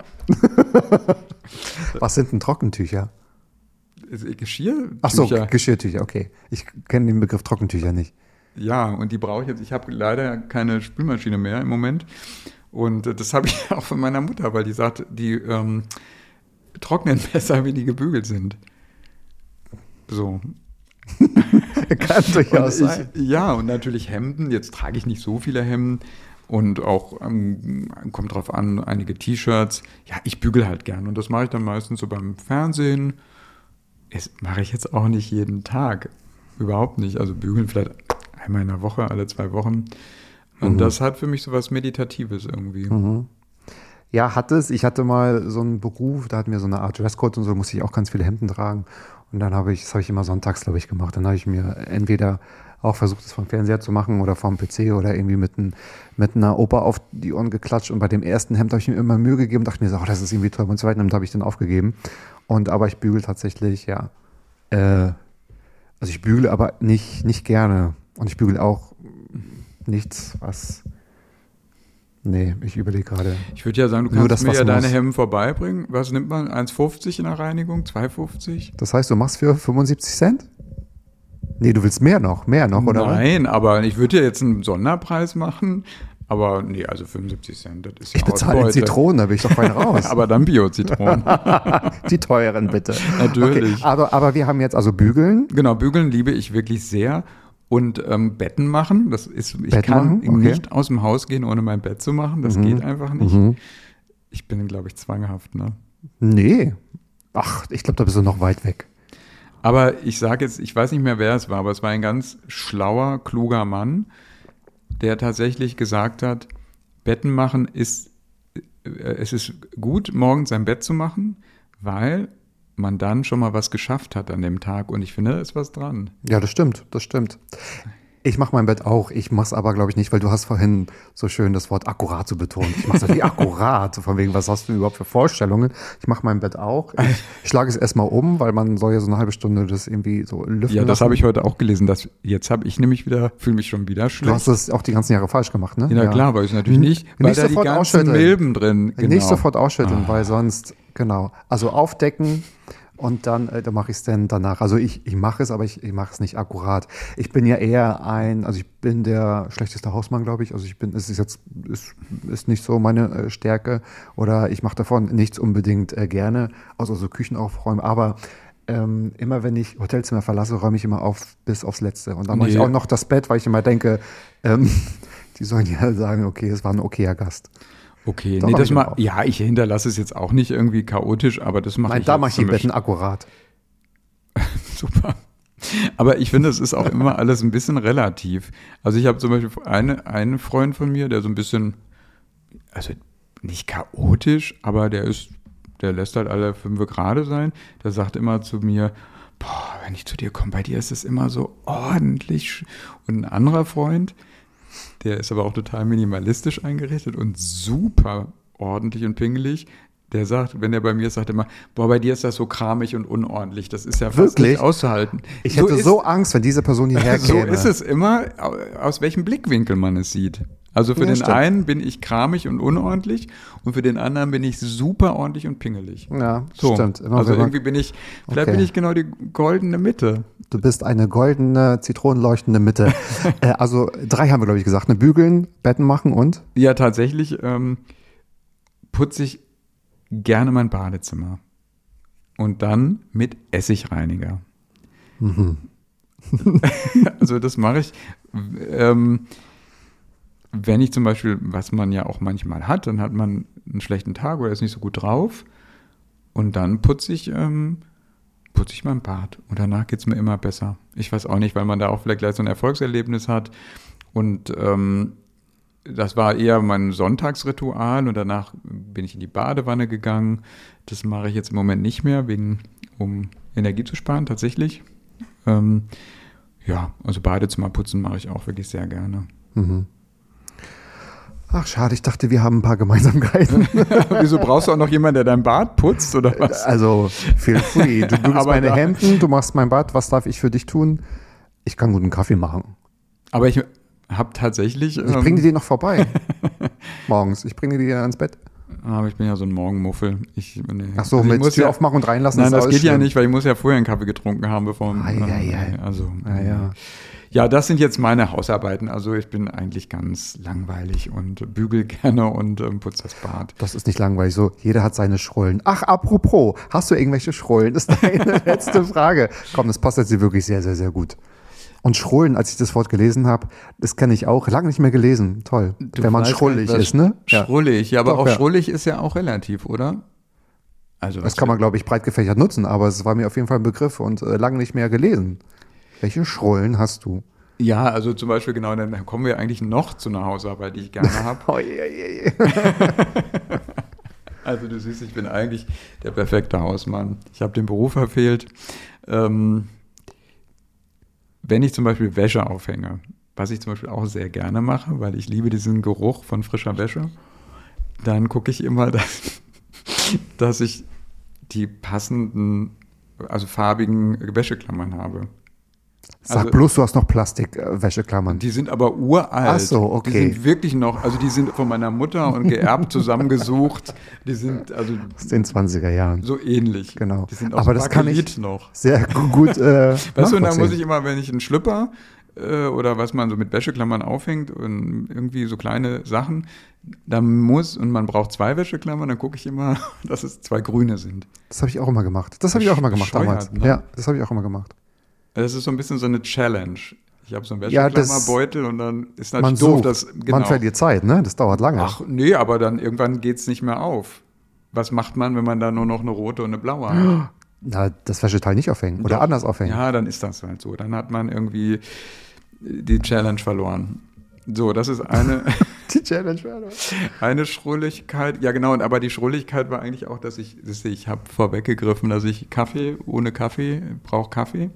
Was sind denn Trockentücher? Geschirr. Ach so, Geschirrtücher, okay. Ich kenne den Begriff Trockentücher nicht. Ja, und die brauche ich jetzt. Ich habe leider keine Spülmaschine mehr im Moment. Und äh, das habe ich auch von meiner Mutter, weil die sagt, die ähm, trocknen besser, wenn die gebügelt sind. So. Kann durchaus sein. ja, und natürlich Hemden. Jetzt trage ich nicht so viele Hemden. Und auch, ähm, kommt drauf an, einige T-Shirts. Ja, ich bügel halt gern. Und das mache ich dann meistens so beim Fernsehen. Das mache ich jetzt auch nicht jeden Tag. Überhaupt nicht. Also bügeln vielleicht einmal in der Woche, alle zwei Wochen. Und das hat für mich so was Meditatives irgendwie. Ja, hat es. Ich hatte mal so einen Beruf, da hatten wir so eine Art Dresscode und so, musste ich auch ganz viele Hemden tragen. Und dann habe ich, das habe ich immer sonntags, glaube ich, gemacht. Dann habe ich mir entweder auch versucht, es vom Fernseher zu machen oder vom PC oder irgendwie mit, ein, mit einer Oper auf die Ohren geklatscht. Und bei dem ersten Hemd habe ich mir immer Mühe gegeben, dachte mir oh, das ist irgendwie toll. Beim zweiten Hemd habe ich dann aufgegeben. Und aber ich bügel tatsächlich, ja. Äh, also ich bügele aber nicht, nicht gerne. Und ich bügel auch nichts, was. Nee, ich überlege gerade. Ich würde ja sagen, du Nur kannst das, mir ja deine muss. Hemmen vorbeibringen. Was nimmt man? 1,50 in der Reinigung? 2,50? Das heißt, du machst für 75 Cent? Nee, du willst mehr noch, mehr noch, oder? Nein, aber ich würde ja jetzt einen Sonderpreis machen. Aber nee, also 75 Cent, das ist ja Ich bezahle Ausbeute. Zitronen, da bin ich doch fein raus. Aber dann Bio-Zitronen. Die teuren bitte. Natürlich. Okay, aber, aber wir haben jetzt also Bügeln. genau, bügeln liebe ich wirklich sehr. Und ähm, Betten machen, das ist, ich Betten kann machen? Okay. nicht aus dem Haus gehen, ohne mein Bett zu machen. Das geht einfach nicht. Mhm. Ich bin, glaube ich, zwanghaft, ne? Nee. Ach, ich glaube, da bist du noch weit weg. Aber ich sage jetzt, ich weiß nicht mehr, wer es war, aber es war ein ganz schlauer, kluger Mann, der tatsächlich gesagt hat, Betten machen ist, äh, es ist gut, morgens sein Bett zu machen, weil man dann schon mal was geschafft hat an dem Tag. Und ich finde, da ist was dran. Ja, das stimmt, das stimmt. Ich mache mein Bett auch. Ich mache es aber, glaube ich, nicht, weil du hast vorhin so schön das Wort akkurat so betont. Ich mache es wie akkurat. Von wegen, was hast du überhaupt für Vorstellungen? Ich mache mein Bett auch. Ich schlage es erstmal um, weil man soll ja so eine halbe Stunde das irgendwie so lüften Ja, das habe ich heute auch gelesen. Dass, jetzt habe ich nämlich wieder, fühle mich schon wieder Du schlecht. hast das auch die ganzen Jahre falsch gemacht, ne? ja, klar, weil ich natürlich nicht, weil nicht da die sofort ganzen. Milben drin. Genau. Nicht sofort ausschütteln, weil sonst, genau. Also aufdecken und dann, äh, dann mache ich es dann danach. Also ich, ich mache es, aber ich, ich mache es nicht akkurat. Ich bin ja eher ein, also ich bin der schlechteste Hausmann, glaube ich. Also ich bin, es ist jetzt, ist, ist nicht so meine äh, Stärke oder ich mache davon nichts unbedingt äh, gerne, außer so Küchen aufräumen. Aber ähm, immer wenn ich Hotelzimmer verlasse, räume ich immer auf bis aufs Letzte. Und dann mache ich Nee. auch noch das Bett, weil ich immer denke, ähm, die sollen ja sagen, okay, es war ein okayer Gast. Okay, Da nee, das ich ma auch. ja, ich hinterlasse es jetzt auch nicht irgendwie chaotisch, aber das mache Nein, ich da jetzt mache ich die Betten akkurat. Super. Aber ich finde, es ist auch immer alles ein bisschen relativ. Also ich habe zum Beispiel eine, einen Freund von mir, der so ein bisschen, also nicht chaotisch, aber der ist, der lässt halt alle fünf gerade sein. Der sagt immer zu mir, boah, wenn ich zu dir komme, bei dir ist es immer so ordentlich. Und ein anderer Freund, der ist aber auch total minimalistisch eingerichtet und super ordentlich und pingelig. Der sagt, wenn er bei mir ist, sagt er immer, boah, bei dir ist das so kramig und unordentlich. Das ist ja fast Wirklich? nicht auszuhalten. Ich hätte ist, so Angst, wenn diese Person hierher so käme. ist es immer, au- aus welchem Blickwinkel man es sieht. Also für Ja, den stimmt. einen bin ich kramig und unordentlich und für den anderen bin ich super ordentlich und pingelig. Ja, So. stimmt. Immer also irgendwie bin ich, vielleicht Okay. bin ich genau die goldene Mitte. Du bist eine goldene, zitronenleuchtende Mitte. äh, also drei haben wir, glaube ich, gesagt. Ne? Bügeln, Betten machen und? Ja, tatsächlich ähm, putze ich gerne mein Badezimmer. Und dann mit Essigreiniger. also das mache ich, ähm, wenn ich zum Beispiel, was man ja auch manchmal hat, dann hat man einen schlechten Tag oder ist nicht so gut drauf. Und dann putze ich, ähm, putze ich mein Bad. Und danach geht es mir immer besser. Ich weiß auch nicht, weil man da auch vielleicht gleich so ein Erfolgserlebnis hat. Und ähm, das war eher mein Sonntagsritual und danach bin ich in die Badewanne gegangen. Das mache ich jetzt im Moment nicht mehr, wegen, um Energie zu sparen, tatsächlich. Ähm, ja, also Badezimmer putzen mache ich auch wirklich sehr gerne. Ach, schade, ich dachte, wir haben ein paar Gemeinsamkeiten. Wieso brauchst du auch noch jemanden, der dein Bad putzt oder was? also, feel free. Du bügelst meine da- Hemden, du machst mein Bad. Was darf ich für dich tun? Ich kann guten Kaffee machen. Aber ich habe tatsächlich. Ich bringe die dir noch vorbei. Morgens. Ich bringe die dir ans Bett. Aber ich bin ja so ein Morgenmuffel. Ich, nee. Ach so, Also mit muss Tür ja, aufmachen und reinlassen. Nein, das geht ja schlimm. nicht, weil ich muss ja vorher einen Kaffee getrunken haben, bevor. Ei, ei, ei. Also. Ah, ja. Ja, das sind jetzt meine Hausarbeiten. Also ich bin eigentlich ganz langweilig und bügel gerne und ähm, putze das Bad. Das ist nicht langweilig so. Jeder hat seine Schrullen. Ach, apropos, hast du irgendwelche Schrullen? Das ist deine letzte Frage. Komm, das passt jetzt hier wirklich sehr, sehr, sehr gut. Und Schrullen, als ich das Wort gelesen habe, das kenne ich auch. Lange nicht mehr gelesen. Toll. Wenn man schrullig ist, ne? Schrullig, ja, aber Doch, auch ja. schrullig ist ja auch relativ, oder? Also Das kann man, glaube ich, breit gefächert nutzen, aber es war mir auf jeden Fall ein Begriff und äh, lange nicht mehr gelesen. Welche Schrullen hast du? Ja, also zum Beispiel genau, dann kommen wir eigentlich noch zu einer Hausarbeit, die ich gerne habe. Oh, je, je, je. Also du siehst, ich bin eigentlich der perfekte Hausmann. Ich habe den Beruf verfehlt. Ähm, wenn ich zum Beispiel Wäsche aufhänge, was ich zum Beispiel auch sehr gerne mache, weil ich liebe diesen Geruch von frischer Wäsche, dann gucke ich immer, dass, dass ich die passenden, also farbigen Wäscheklammern habe. Sag Also- bloß, du hast noch Plastikwäscheklammern. Die sind aber uralt. Ach so, okay. Die sind wirklich noch, also die sind von meiner Mutter und geerbt zusammengesucht. Die sind also aus den 20er Jahren. so ähnlich. Genau. Die sind aus Aber das kann ich- noch. Sehr gut. Äh, Weißt du, und nachvollziehen. muss ich immer, wenn ich einen Schlüpper äh, oder was man so mit Wäscheklammern aufhängt und irgendwie so kleine Sachen, dann muss, und man braucht zwei Wäscheklammern, dann gucke ich immer, dass es zwei grüne sind. Das habe ich auch immer gemacht. Das habe ich auch immer gemacht damals. ne? Ja, das habe ich auch immer gemacht. Das ist so ein bisschen so eine Challenge. Ich habe so einen Ja, Wäscheklammerbeutel und dann ist Man natürlich doof, sucht, dass genau. man verliert Zeit, ne? Das dauert lange. Ach nee, aber dann irgendwann geht's nicht mehr auf. Was macht man, wenn man da nur noch eine rote und eine blaue hat? Na, das Wäscheteil nicht aufhängen oder Doch. anders aufhängen. Ja, dann ist das halt so. Dann hat man irgendwie die Challenge verloren. So, das ist eine, Die Challenge wäre eine Schrulligkeit. Ja, genau, und aber die Schrulligkeit war eigentlich auch, dass ich, dass ich habe vorweggegriffen, dass ich Kaffee ohne Kaffee brauche Kaffee.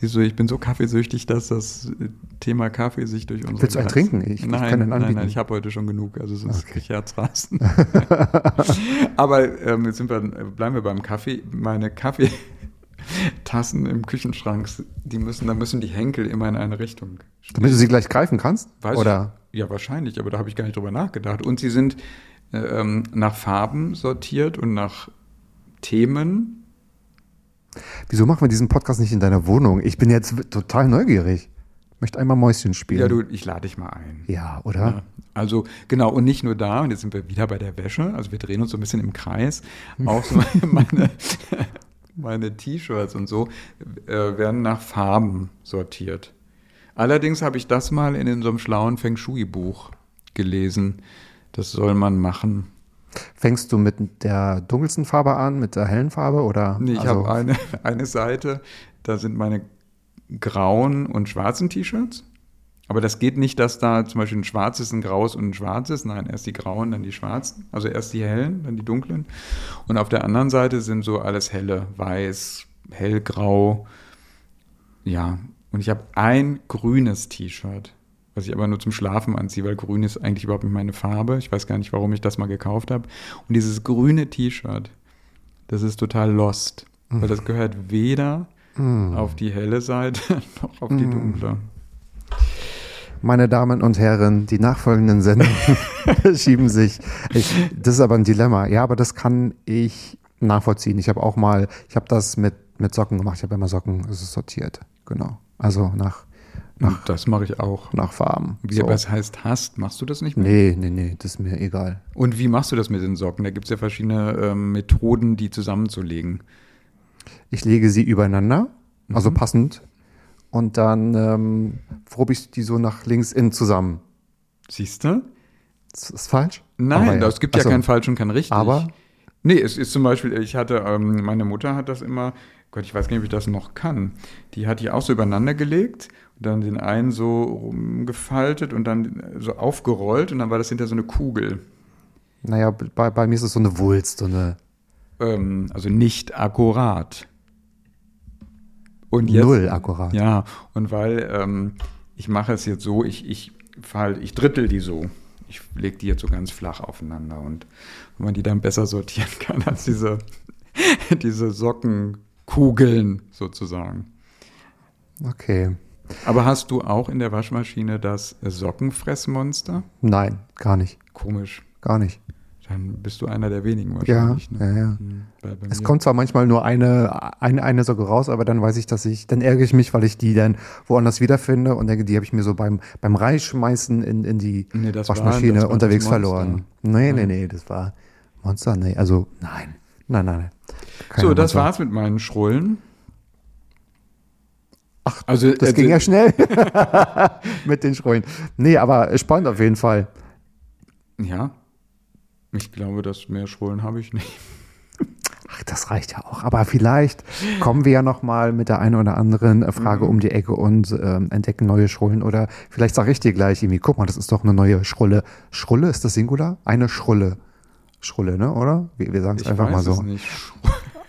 Siehst du, ich bin so kaffeesüchtig, dass das Thema Kaffee sich durch unsere Willst du einen trinken? Ich- ich nein, kann einen nein, anbieten. nein, ich habe heute schon genug, also sonst kriege ich Herzrasen. Aber ähm, jetzt sind wir, bleiben wir beim Kaffee. Meine Kaffeetassen im Küchenschrank, die müssen, da müssen die Henkel immer in eine Richtung. Damit du sie gleich greifen kannst? Weiß oder? Ich, ja, wahrscheinlich, aber da habe ich gar nicht drüber nachgedacht. Und sie sind äh, ähm, nach Farben sortiert und nach Themen. Wieso machen wir diesen Podcast nicht in deiner Wohnung? Ich bin jetzt total neugierig. Möchte einmal Mäuschen spielen. Ja, du, ich lade dich mal ein. Ja, oder? Ja. Also genau, und nicht nur da, und jetzt sind wir wieder bei der Wäsche, also wir drehen uns so ein bisschen im Kreis, auch so meine, meine T-Shirts und so äh, werden nach Farben sortiert. Allerdings habe ich das mal in so einem schlauen Feng Shui-Buch gelesen. Das soll man machen. Fängst du mit der dunkelsten Farbe an, mit der hellen Farbe oder? Nee, ich also, habe eine, eine Seite, da sind meine grauen und schwarzen T-Shirts. Aber das geht nicht, dass da zum Beispiel ein schwarzes, ein graues und ein schwarzes. Nein, erst die grauen, dann die schwarzen. Also erst die hellen, dann die dunklen. Und auf der anderen Seite sind so alles helle, weiß, hellgrau. Ja, und ich habe ein grünes T-Shirt, was ich aber nur zum Schlafen anziehe, weil grün ist eigentlich überhaupt nicht meine Farbe. Ich weiß gar nicht, warum ich das mal gekauft habe. Und dieses grüne T-Shirt, das ist total lost, weil das gehört weder auf die helle Seite noch auf die dunkle. Meine Damen und Herren, die nachfolgenden Sendungen schieben sich. Ich, das ist aber ein Dilemma. Ja, aber das kann ich nachvollziehen. Ich habe auch mal, ich habe das mit, mit Socken gemacht. Ich habe immer Socken, es ist sortiert. Genau. Also nach, Und das mache ich auch. nach Farben. Wie So. was heißt hast, machst du das nicht mehr? Nee, nee, nee, das ist mir egal. Und wie machst du das mit den Socken? Da gibt es ja verschiedene ähm, Methoden, die zusammenzulegen. Ich lege sie übereinander, Mhm. also passend. Und dann ähm, probe ich die so nach links innen zusammen. Siehst du? Das ist falsch? Nein, Aber ja. es gibt ja Also, kein falsch und kein richtig. aber- Nee, es ist zum Beispiel, ich hatte, ähm, meine Mutter hat das immer, Gott, ich weiß gar nicht, ob ich das noch kann. Die hat die auch so übereinander gelegt dann den einen so rumgefaltet und dann so aufgerollt und dann war das hinter so eine Kugel. Naja, bei, bei mir ist es so eine Wulst, so eine Ähm, also nicht akkurat. Und jetzt, Null akkurat. Ja, und weil ähm, ich mache es jetzt so, ich, ich, ich drittel die so. Ich lege die jetzt so ganz flach aufeinander und wenn man die dann besser sortieren kann als diese, diese Sockenkugeln sozusagen. Okay. Aber hast du auch in der Waschmaschine das Sockenfressmonster? Nein, gar nicht. Komisch. Gar nicht. Dann bist du einer der wenigen Ja, wahrscheinlich. ja, ja. Hm, Weil bei Es kommt zwar manchmal nur eine, eine, eine Socke raus, aber dann weiß ich, dass ich, dann ärgere ich mich, weil ich die dann woanders wiederfinde und denke, die habe ich mir so beim, beim Reinschmeißen in, in die Nee, Waschmaschine war unterwegs verloren. Nee, nee, nee, das war Monster, nee, also nein, nein, nein. nein. Keine So, das Monster. war's mit meinen Schrullen. Ach, Also, Das äh, ging ja schnell mit den Schrullen. Nee, aber spannend auf jeden Fall. Ja. Ich glaube, dass mehr Schrullen habe ich nicht. Ach, das reicht ja auch. Aber vielleicht kommen wir ja noch mal mit der einen oder anderen Frage Mhm. um die Ecke und ähm, entdecken neue Schrullen. Oder vielleicht sage ich dir gleich irgendwie, guck mal, das ist doch eine neue Schrulle. Schrulle, ist das Singular? Eine Schrulle. Schrulle, ne? oder? Wir, wir sagen es einfach mal so. es nicht.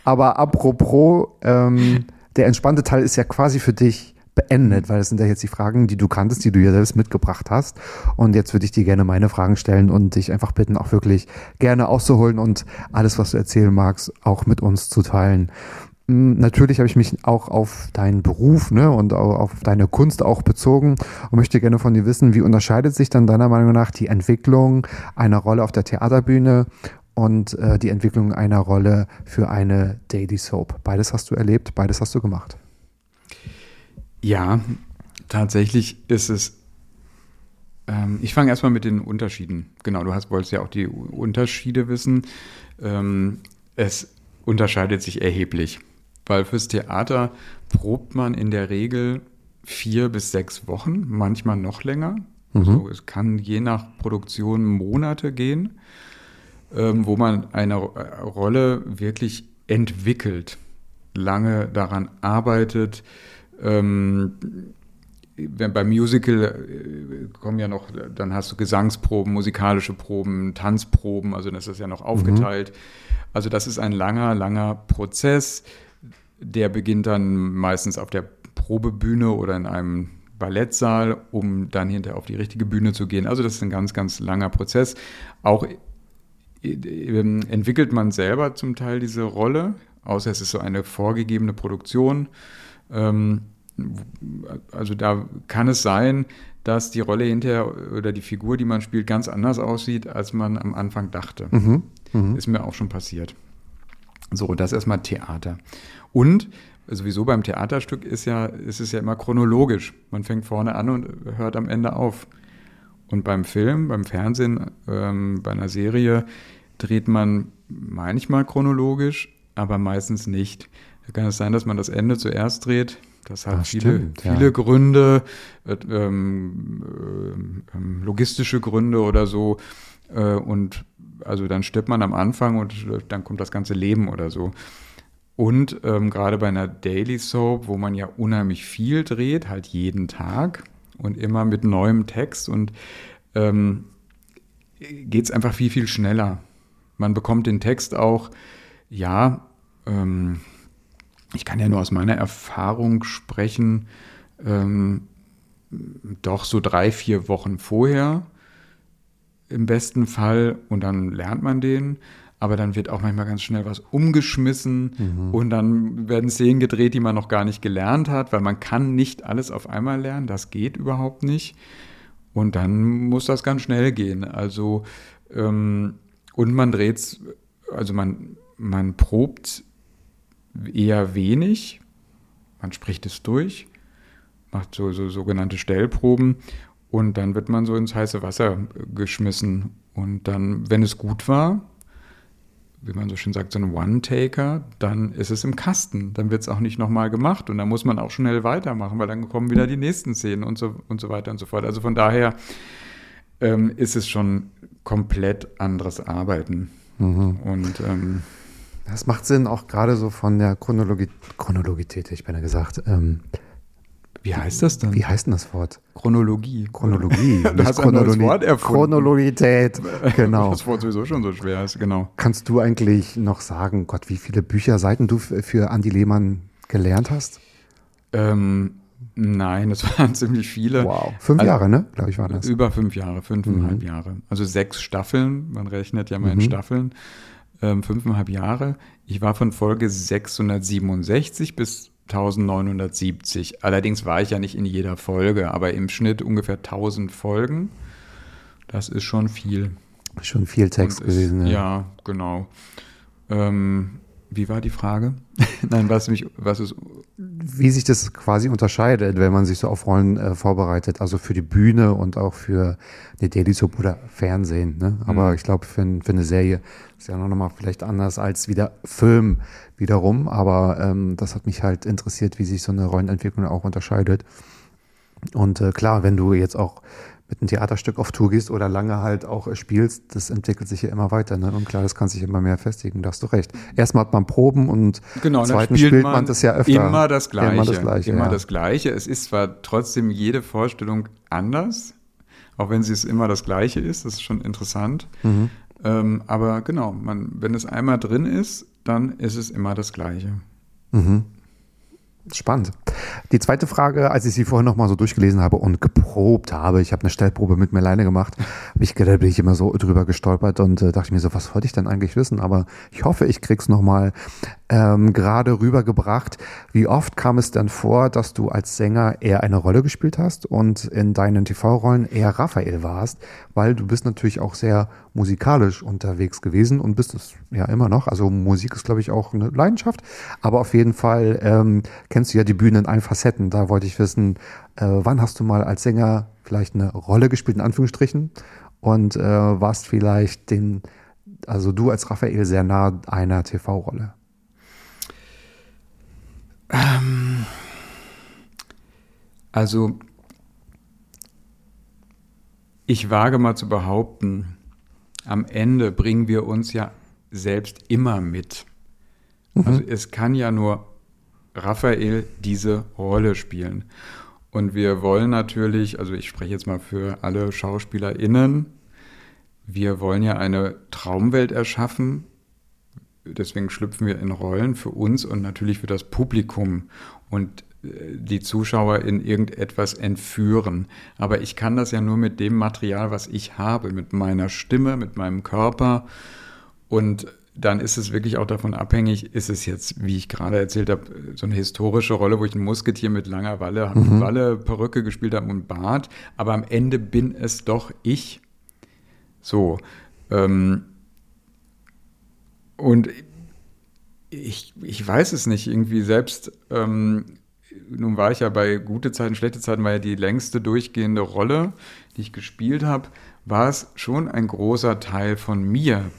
Aber apropos, ähm, der entspannte Teil ist ja quasi für dich beendet, weil das sind ja jetzt die Fragen, die du kanntest, die du ja selbst mitgebracht hast. Und jetzt würde ich dir gerne meine Fragen stellen und dich einfach bitten, auch wirklich gerne auszuholen und alles, was du erzählen magst, auch mit uns zu teilen. Mm, Natürlich habe ich mich auch auf deinen Beruf ne, und au- auf deine Kunst auch bezogen und möchte gerne von dir wissen, wie unterscheidet sich dann deiner Meinung nach die Entwicklung einer Rolle auf der Theaterbühne und äh, die Entwicklung einer Rolle für eine Daily Soap. Beides hast du erlebt, beides hast du gemacht. Ja, tatsächlich ist es. Ähm, ich fange erstmal mit den Unterschieden. Genau, du hast, wolltest ja auch die Unterschiede wissen. Ähm, es unterscheidet sich erheblich, weil fürs Theater probt man in der Regel vier bis sechs Wochen, manchmal noch länger. Also es kann je nach Produktion Monate gehen, ähm, wo man eine äh, Rolle wirklich entwickelt, lange daran arbeitet. Ähm, wenn beim Musical äh, kommen ja noch, dann hast du Gesangsproben, musikalische Proben, Tanzproben, also das ist ja noch aufgeteilt. Also das ist ein langer, langer Prozess. Der beginnt dann meistens auf der Probebühne oder in einem Ballettsaal, um dann hinterher auf die richtige Bühne zu gehen. Also das ist ein ganz, ganz langer Prozess. Auch entwickelt man selber zum Teil diese Rolle, außer es ist so eine vorgegebene Produktion. Ähm, also da kann es sein, dass die Rolle hinterher oder die Figur, die man spielt, ganz anders aussieht, als man am Anfang dachte. Ist mir auch schon passiert. So, das erstmal Theater. Und sowieso beim Theaterstück ist ja, ist es ja immer chronologisch. Man fängt vorne an und hört am Ende auf. Und beim Film, beim Fernsehen, ähm, bei einer Serie dreht man manchmal chronologisch, aber meistens nicht. Da kann es sein, dass man das Ende zuerst dreht. Das hat Ah, viele, stimmt, ja. viele Gründe, äh, ähm, ähm, logistische Gründe oder so. Äh, und also dann stirbt man am Anfang und äh, dann kommt das ganze Leben oder so. Und ähm, gerade bei einer Daily Soap, wo man ja unheimlich viel dreht, halt jeden Tag und immer mit neuem Text und ähm, geht es einfach viel, viel schneller. Man bekommt den Text auch, ja, ähm, ich kann ja nur aus meiner Erfahrung sprechen, ähm, doch so drei, vier Wochen vorher im besten Fall und dann lernt man den. Aber dann wird auch manchmal ganz schnell was umgeschmissen und dann werden Szenen gedreht, die man noch gar nicht gelernt hat, weil man kann nicht alles auf einmal lernen. Das geht überhaupt nicht. Und dann muss das ganz schnell gehen. Also ähm, und man dreht, also man man probt eher wenig. Man spricht es durch, macht so, so sogenannte Stellproben und dann wird man so ins heiße Wasser geschmissen. Und dann, wenn es gut war, wie man so schön sagt, so ein One-Taker, dann ist es im Kasten. Dann wird es auch nicht nochmal gemacht und dann muss man auch schnell weitermachen, weil dann kommen wieder die nächsten Szenen und so, und so weiter und so fort. Also von daher ähm, ist es schon komplett anderes Arbeiten. Und ähm, Das macht Sinn, auch gerade so von der Chronologie, Chronologität, ich beinahe gesagt. Ähm, wie heißt das dann? wie heißt denn das Wort? Chronologie. Chronologie. Du hast ein neues Wort erfunden. Chronologität, genau. Das Wort sowieso schon so schwer ist, genau. Kannst du eigentlich noch sagen, Gott, wie viele Bücher, Seiten du für Andi Lehmann gelernt hast? Ähm, nein, das waren ziemlich viele. Wow. Fünf Also- Jahre, ne? Glaube ich, waren das. Über fünf Jahre, fünfeinhalb Jahre. Also sechs Staffeln, man rechnet ja mal in Staffeln, ähm, fünfeinhalb Jahre. Ich war von Folge 667 bis 1970. Allerdings war ich ja nicht in jeder Folge, aber im Schnitt ungefähr 1000 Folgen. Das ist schon viel. Schon viel Text ist- gewesen. Ja. Ja, genau. Ähm, wie war die Frage? Nein, was mich, was ist Wie sich das quasi unterscheidet, wenn man sich so auf Rollen äh, vorbereitet, also für die Bühne und auch für eine Daily Soap oder Fernsehen. Ne? Aber Mhm. ich glaube, für, für eine Serie ist ja noch mal vielleicht anders als wieder Film wiederum. Aber ähm, das hat mich halt interessiert, wie sich so eine Rollenentwicklung auch unterscheidet. Und äh, klar, wenn du jetzt auch mit einem Theaterstück auf Tour gehst oder lange halt auch äh, spielst, das entwickelt sich ja immer weiter. Ne? Und klar, das kann sich immer mehr festigen, da hast du recht. Erstmal hat man Proben und Genau, zweitens spielt man, das ja öfter. Immer das Gleiche. Immer das Gleiche. Immer ja. das Gleiche. Es ist zwar trotzdem jede Vorstellung anders, auch wenn sie es immer das Gleiche ist. Das ist schon interessant. Mhm. Ähm, aber genau, man, wenn es einmal drin ist, dann ist es immer das Gleiche. Mhm. Spannend. Die zweite Frage, als ich sie vorhin nochmal so durchgelesen habe und geprobt habe, ich habe eine Stellprobe mit mir alleine gemacht, hab ich, da bin ich immer so drüber gestolpert und äh, dachte mir so, was wollte ich denn eigentlich wissen? Aber ich hoffe, ich krieg's nochmal ähm, gerade rübergebracht. Wie oft kam es denn vor, dass du als Sänger eher eine Rolle gespielt hast und in deinen TV-Rollen eher Raphael warst? Weil du bist natürlich auch sehr musikalisch unterwegs gewesen und bist es ja immer noch. Also Musik ist, glaube ich, auch eine Leidenschaft. Aber auf jeden Fall ähm, kennst du ja die Bühne in allen Facetten. Da wollte ich wissen, äh, wann hast du mal als Sänger vielleicht eine Rolle gespielt, in Anführungsstrichen, und äh, warst vielleicht den, also du als Raphael sehr nah einer TV-Rolle? Ähm, also, ich wage mal zu behaupten, am Ende bringen wir uns ja selbst immer mit. Mhm. Also es kann ja nur Raphael diese Rolle spielen. Und wir wollen natürlich, also ich spreche jetzt mal für alle SchauspielerInnen, wir wollen ja eine Traumwelt erschaffen. Deswegen schlüpfen wir in Rollen für uns und natürlich für das Publikum. Und die Zuschauer in irgendetwas entführen. Aber ich kann das ja nur mit dem Material, was ich habe, mit meiner Stimme, mit meinem Körper. Und dann ist es wirklich auch davon abhängig, ist es jetzt, wie ich gerade erzählt habe, so eine historische Rolle, wo ich ein Musketier mit langer Walle, mhm. Walle, Perücke gespielt habe und Bart. Aber am Ende bin es doch ich. So. Ähm, und ich, ich weiß es nicht, irgendwie selbst ähm, nun war ich ja bei gute Zeiten, schlechte Zeiten, war ja die längste durchgehende Rolle, die ich gespielt habe, war es schon ein großer Teil von mir.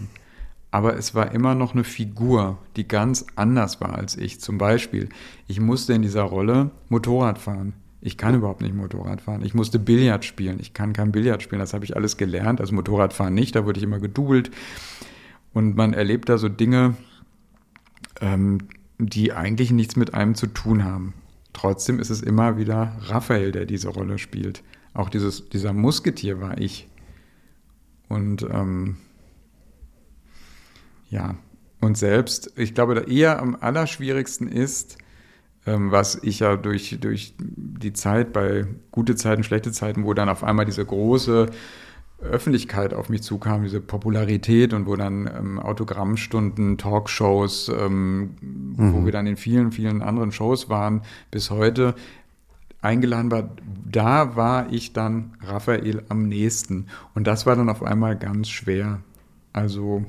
Aber es war immer noch eine Figur, die ganz anders war als ich. Zum Beispiel, ich musste in dieser Rolle Motorrad fahren. Ich kann überhaupt nicht Motorrad fahren. Ich musste Billard spielen. Ich kann kein Billard spielen. Das habe ich alles gelernt. Also Motorradfahren nicht. Da wurde ich immer gedubelt. Und man erlebt da so Dinge, ähm, die eigentlich nichts mit einem zu tun haben. Trotzdem ist es immer wieder Raphael, der diese Rolle spielt. Auch dieses, dieser Musketier war ich. Und ähm, ja, und selbst, ich glaube, da eher am allerschwierigsten ist, ähm, was ich ja durch, durch die Zeit bei gute Zeiten, schlechte Zeiten, wo dann auf einmal diese große Öffentlichkeit auf mich zukam, diese Popularität und wo dann ähm, Autogrammstunden, Talkshows, ähm, mhm. wo wir dann in vielen, vielen anderen Shows waren, bis heute eingeladen war, da war ich dann Raphael am nächsten. Und das war dann auf einmal ganz schwer. Also,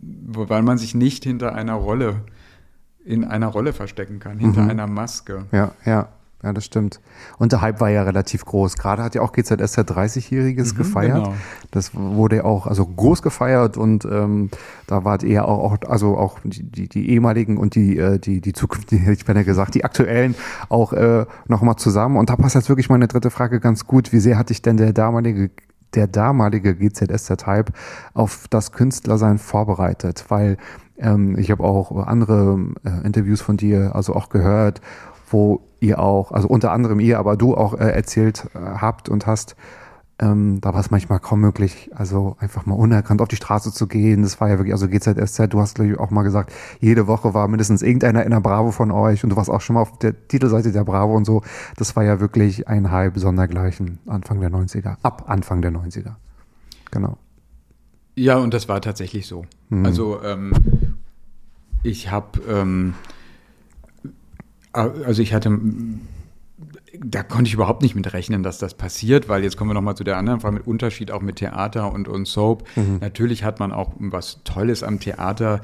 weil man sich nicht hinter einer Rolle, in einer Rolle verstecken kann, hinter mhm. einer Maske. Ja, ja. Ja, das stimmt. Und der Hype war ja relativ groß. Gerade hat ja auch GZS der 30-Jähriges mhm, gefeiert. Genau. Das wurde ja auch also groß gefeiert und ähm, da war eher auch, auch also auch die, die, die ehemaligen und die äh, die die zukünftigen, hätte ich beinahe gesagt, die aktuellen auch äh, noch mal zusammen. Und da passt jetzt wirklich meine dritte Frage ganz gut. Wie sehr hat dich denn der damalige der damalige GZS der Type auf das Künstlersein vorbereitet? Weil ähm, ich habe auch andere äh, Interviews von dir also auch gehört wo ihr auch, also unter anderem ihr, aber du auch äh, erzählt äh, habt und hast, ähm, da war es manchmal kaum möglich, also einfach mal unerkannt auf die Straße zu gehen. Das war ja wirklich, also GZSZ, du hast glaube ich auch mal gesagt, jede Woche war mindestens irgendeiner in der Bravo von euch und du warst auch schon mal auf der Titelseite der Bravo und so. Das war ja wirklich ein Hype sondergleichen Anfang der 90er, ab Anfang der 90er. Genau. Ja, und das war tatsächlich so. Mhm. Also ähm, ich habe ähm, also ich hatte, da konnte ich überhaupt nicht mit rechnen, dass das passiert, weil jetzt kommen wir nochmal zu der anderen Frage mit Unterschied auch mit Theater und, und Soap. Mhm. Natürlich hat man auch was Tolles am Theater.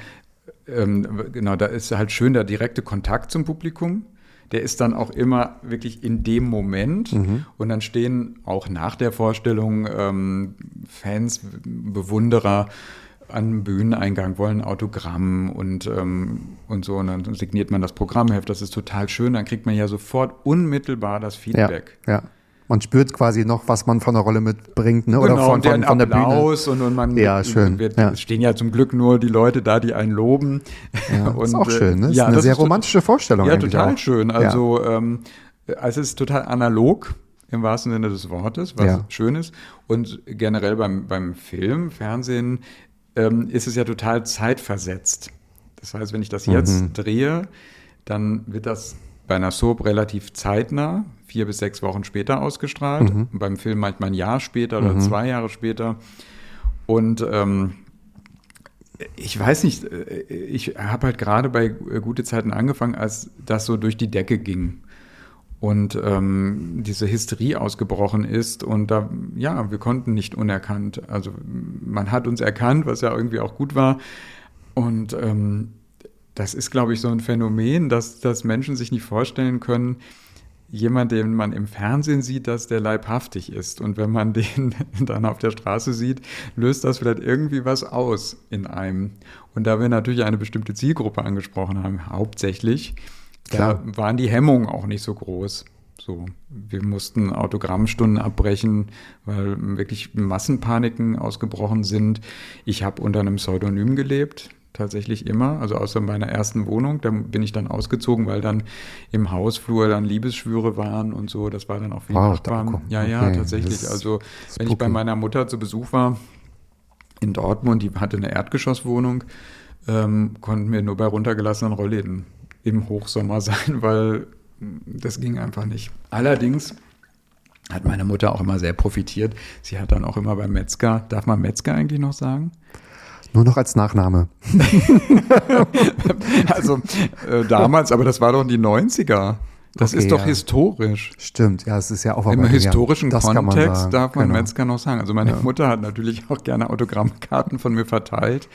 Ähm, genau, da ist halt schön der direkte Kontakt zum Publikum. Der ist dann auch immer wirklich in dem Moment. Mhm. Und dann stehen auch nach der Vorstellung ähm, Fans, Bewunderer an Bühneneingang wollen Autogramm und, ähm, und so. Und dann signiert man das Programmheft. Das ist total schön. Dann kriegt man ja sofort unmittelbar das Feedback. Ja, ja. Man spürt quasi noch, was man von der Rolle mitbringt, ne? Oder genau, von, von, von der Bühne. Und, und man ja, schön. Wir, ja. stehen ja zum Glück nur die Leute da, die einen loben. Ja, und, ist auch schön, ne? Das ja, ist eine sehr romantische Vorstellung. Ja, total auch. schön. Also, ähm, es ist total analog im wahrsten Sinne des Wortes, was ja. schön ist. Und generell beim, beim Film, Fernsehen ähm, ist es ja total zeitversetzt. Das heißt, wenn ich das jetzt Mhm. drehe, dann wird das bei einer Soap relativ zeitnah, vier bis sechs Wochen später ausgestrahlt. Mhm. Beim Film manchmal ein Jahr später oder zwei Jahre später. Und ähm, ich weiß nicht, äh, ich habe halt gerade bei Gute Zeiten angefangen, als das so durch die Decke ging und ähm, diese Hysterie ausgebrochen ist und da, ja, wir konnten nicht unerkannt. Also man hat uns erkannt, was ja irgendwie auch gut war und ähm, das ist, glaube ich, so ein Phänomen, dass, dass Menschen sich nicht vorstellen können, jemand, den man im Fernsehen sieht, dass der leibhaftig ist. Und wenn man den dann auf der Straße sieht, löst das vielleicht irgendwie was aus in einem. Und da wir natürlich eine bestimmte Zielgruppe angesprochen haben, hauptsächlich, Da waren die Hemmungen auch nicht so groß. So, wir mussten Autogrammstunden abbrechen, weil wirklich Massenpaniken ausgebrochen sind. Ich habe unter einem Pseudonym gelebt, tatsächlich immer, also außer meiner ersten Wohnung. Da bin ich dann ausgezogen, weil dann im Hausflur dann Liebesschwüre waren und so. Das war dann auch wie Wow, Nachbarn. Ja, ja, okay, tatsächlich. das Also wenn ich bei meiner Mutter zu Besuch war in Dortmund, die hatte eine Erdgeschosswohnung, ähm, konnten wir nur bei runtergelassenen Rollläden im Hochsommer sein, weil das ging einfach nicht. Allerdings hat meine Mutter auch immer sehr profitiert. Sie hat dann auch immer beim Metzger, darf man Metzger eigentlich noch sagen? Nur noch als Nachname. Also äh, damals, aber das war doch die 90er. Das Okay, ist doch ja. historisch. Stimmt, ja, es ist ja auch Im historischen man Kontext sagen. darf man Genau. Metzger noch sagen. Also meine Mutter hat natürlich auch gerne Autogrammkarten von mir verteilt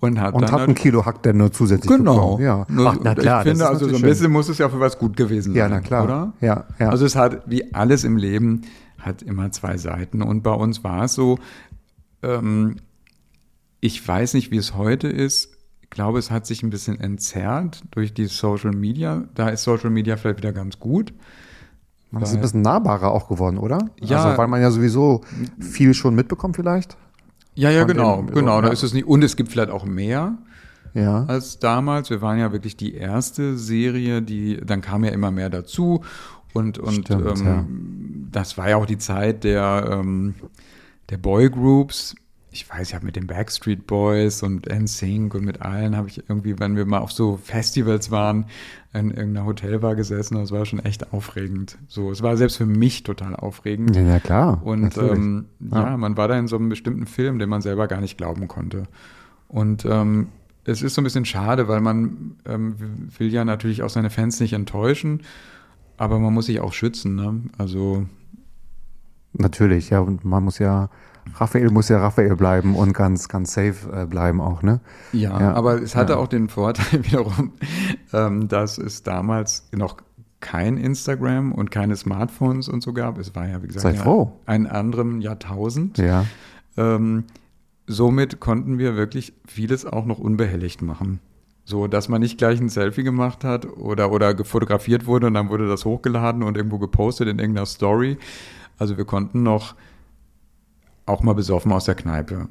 und hat Und dann hat ein Kilo Hack denn nur zusätzlich Genau. bekommen. Ja. Ach, na klar, ich finde, also so ein bisschen muss es ja für was gut gewesen Ja, sein. na klar. Oder? Ja, ja. Also es hat, wie alles im Leben, hat immer zwei Seiten. Und bei uns war es so, ähm, ich weiß nicht, wie es heute ist. Ich glaube, es hat sich ein bisschen entzerrt durch die Social Media. Da ist Social Media vielleicht wieder ganz gut. Man ist ein bisschen nahbarer auch geworden, oder? Ja. Also, weil man ja sowieso viel schon mitbekommt vielleicht. Ja, ja, genau, dem- genau. Da ja. ist es nicht. Und es gibt vielleicht auch mehr. Ja. als damals. Wir waren ja wirklich die erste Serie, die, dann kam ja immer mehr dazu. Und, und Stimmt, ähm, ja. das war ja auch die Zeit der, ähm, der Boygroups. Ich weiß, ich habe mit den Backstreet Boys und NSYNC und mit allen habe ich irgendwie, wenn wir mal auf so Festivals waren, in irgendeiner Hotelbar gesessen. Das war schon echt aufregend. So, es war selbst für mich total aufregend. Ja, ja klar. Und ähm, ja. Ja. man war da in so einem bestimmten Film, den man selber gar nicht glauben konnte. Und ähm, es ist so ein bisschen schade, weil man ähm, will ja natürlich auch seine Fans nicht enttäuschen, aber man muss sich auch schützen. Ne? Also Natürlich, ja. Und man muss ja, Raphael muss ja Raphael bleiben und ganz, ganz safe äh, bleiben auch, ne? ja, Ja, aber es hatte ja. auch den Vorteil wiederum, ähm, dass es damals noch kein Instagram und keine Smartphones und so gab. Es war ja, wie gesagt, ja, ein anderem Jahrtausend. Ja. Ähm, somit konnten wir wirklich vieles auch noch unbehelligt machen. So, dass man nicht gleich ein Selfie gemacht hat oder, oder gefotografiert wurde und dann wurde das hochgeladen und irgendwo gepostet in irgendeiner Story. Also wir konnten noch auch mal besoffen aus der Kneipe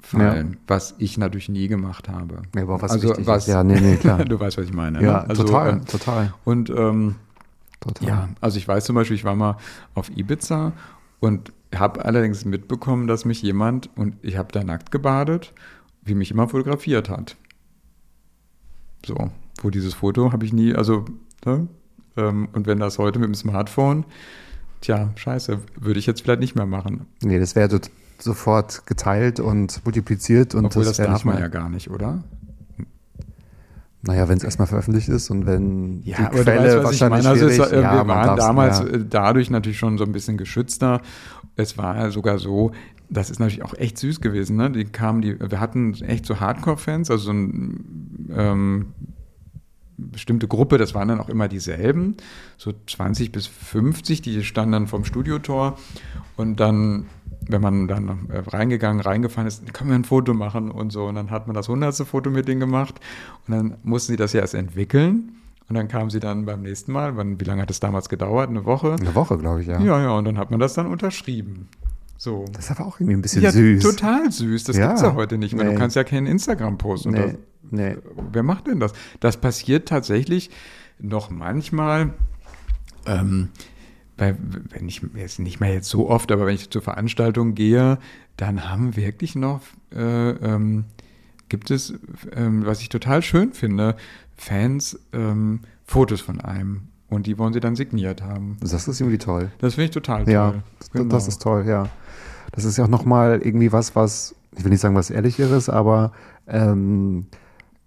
fallen, was ich natürlich nie gemacht habe. Ja, aber was also was, ist. Ja, nee, nee, klar. du weißt, was ich meine. Ja, ne? also, total, ähm, total, Und ähm, total. ja, also ich weiß zum Beispiel, ich war mal auf Ibiza und habe allerdings mitbekommen, dass mich jemand, und ich habe da nackt gebadet, wie mich immer fotografiert hat. So, wo dieses Foto habe ich nie, also, ne? ähm, und wenn das heute mit dem Smartphone, tja, scheiße, würde ich jetzt vielleicht nicht mehr machen. Nee, das wäre sofort geteilt und multipliziert und Obwohl das, wär darf man ja gar nicht, oder? Naja, wenn es erstmal veröffentlicht ist und wenn die aber Quelle weißt, was ich wahrscheinlich meine. Also es, schwierig, ja, wir waren damals ja. dadurch natürlich schon so ein bisschen geschützter. Es war ja sogar so, das ist natürlich auch echt süß gewesen. Ne? Die kamen, die, wir hatten echt so Hardcore-Fans, also so ein ähm, bestimmte Gruppe, das waren dann auch immer dieselben, so 20 bis 50, die standen dann vom Studiotor und dann, wenn man dann äh, reingegangen, reingefallen ist, können wir ein Foto machen und so und dann hat man das hundertste Foto mit denen gemacht und dann mussten sie das ja erst entwickeln und dann kamen sie dann beim nächsten Mal, wann, wie lange hat das damals gedauert, eine Woche? Eine Woche, glaube ich, ja. Ja, ja, und dann hat man das dann unterschrieben. So. Das ist aber auch irgendwie ein bisschen ja, süß. total süß. Das Ja. gibt's ja heute nicht mehr. Nee. Du kannst ja keinen Instagram posten. Nee, das, nee. Wer macht denn das? Das passiert tatsächlich noch manchmal, ähm, bei, wenn ich jetzt nicht mehr jetzt so oft, aber wenn ich zur Veranstaltung gehe, dann haben wirklich noch, äh, ähm, gibt es, ähm, was ich total schön finde, Fans ähm, Fotos von einem und die wollen sie dann signiert haben. Das ist irgendwie toll. Das finde ich total toll. Ja, genau. das ist toll, ja. Das ist ja auch nochmal irgendwie was, was, ich will nicht sagen was Ehrlicheres, aber ähm,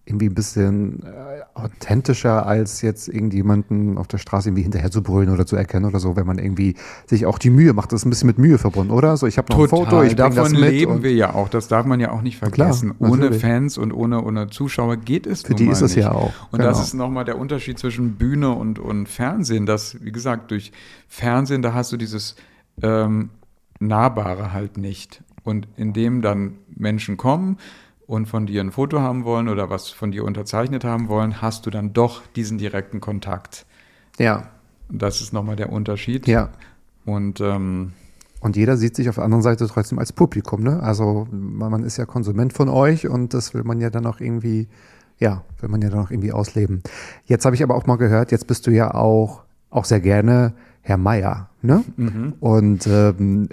irgendwie ein bisschen äh, authentischer als jetzt irgendjemanden auf der Straße irgendwie hinterher zu brüllen oder zu erkennen oder so, wenn man irgendwie sich auch die Mühe macht. Das ist ein bisschen mit Mühe verbunden, oder? So, ich habe noch Total. ein Foto, ich Davon das mit leben wir ja auch. Das darf man ja auch nicht vergessen. Klar, ohne. Fans und ohne, ohne Zuschauer geht es Für die ist es nicht. ja auch, Und das genau. ist nochmal der Unterschied zwischen Bühne und, und Fernsehen. Das, wie gesagt, durch Fernsehen, da hast du dieses ähm, Nahbare halt nicht. Und indem dann Menschen kommen und von dir ein Foto haben wollen oder was von dir unterzeichnet haben wollen, hast du dann doch diesen direkten Kontakt. Ja, das ist nochmal der Unterschied. ja. Und ähm, Und jeder sieht sich auf der anderen Seite trotzdem als Publikum, ne? Also man ist ja Konsument von euch und das will man ja dann auch irgendwie, ja, will man ja dann auch irgendwie ausleben. Jetzt habe ich aber auch mal gehört, jetzt bist du ja auch, auch sehr gerne Herr Meier, ne? Und ähm,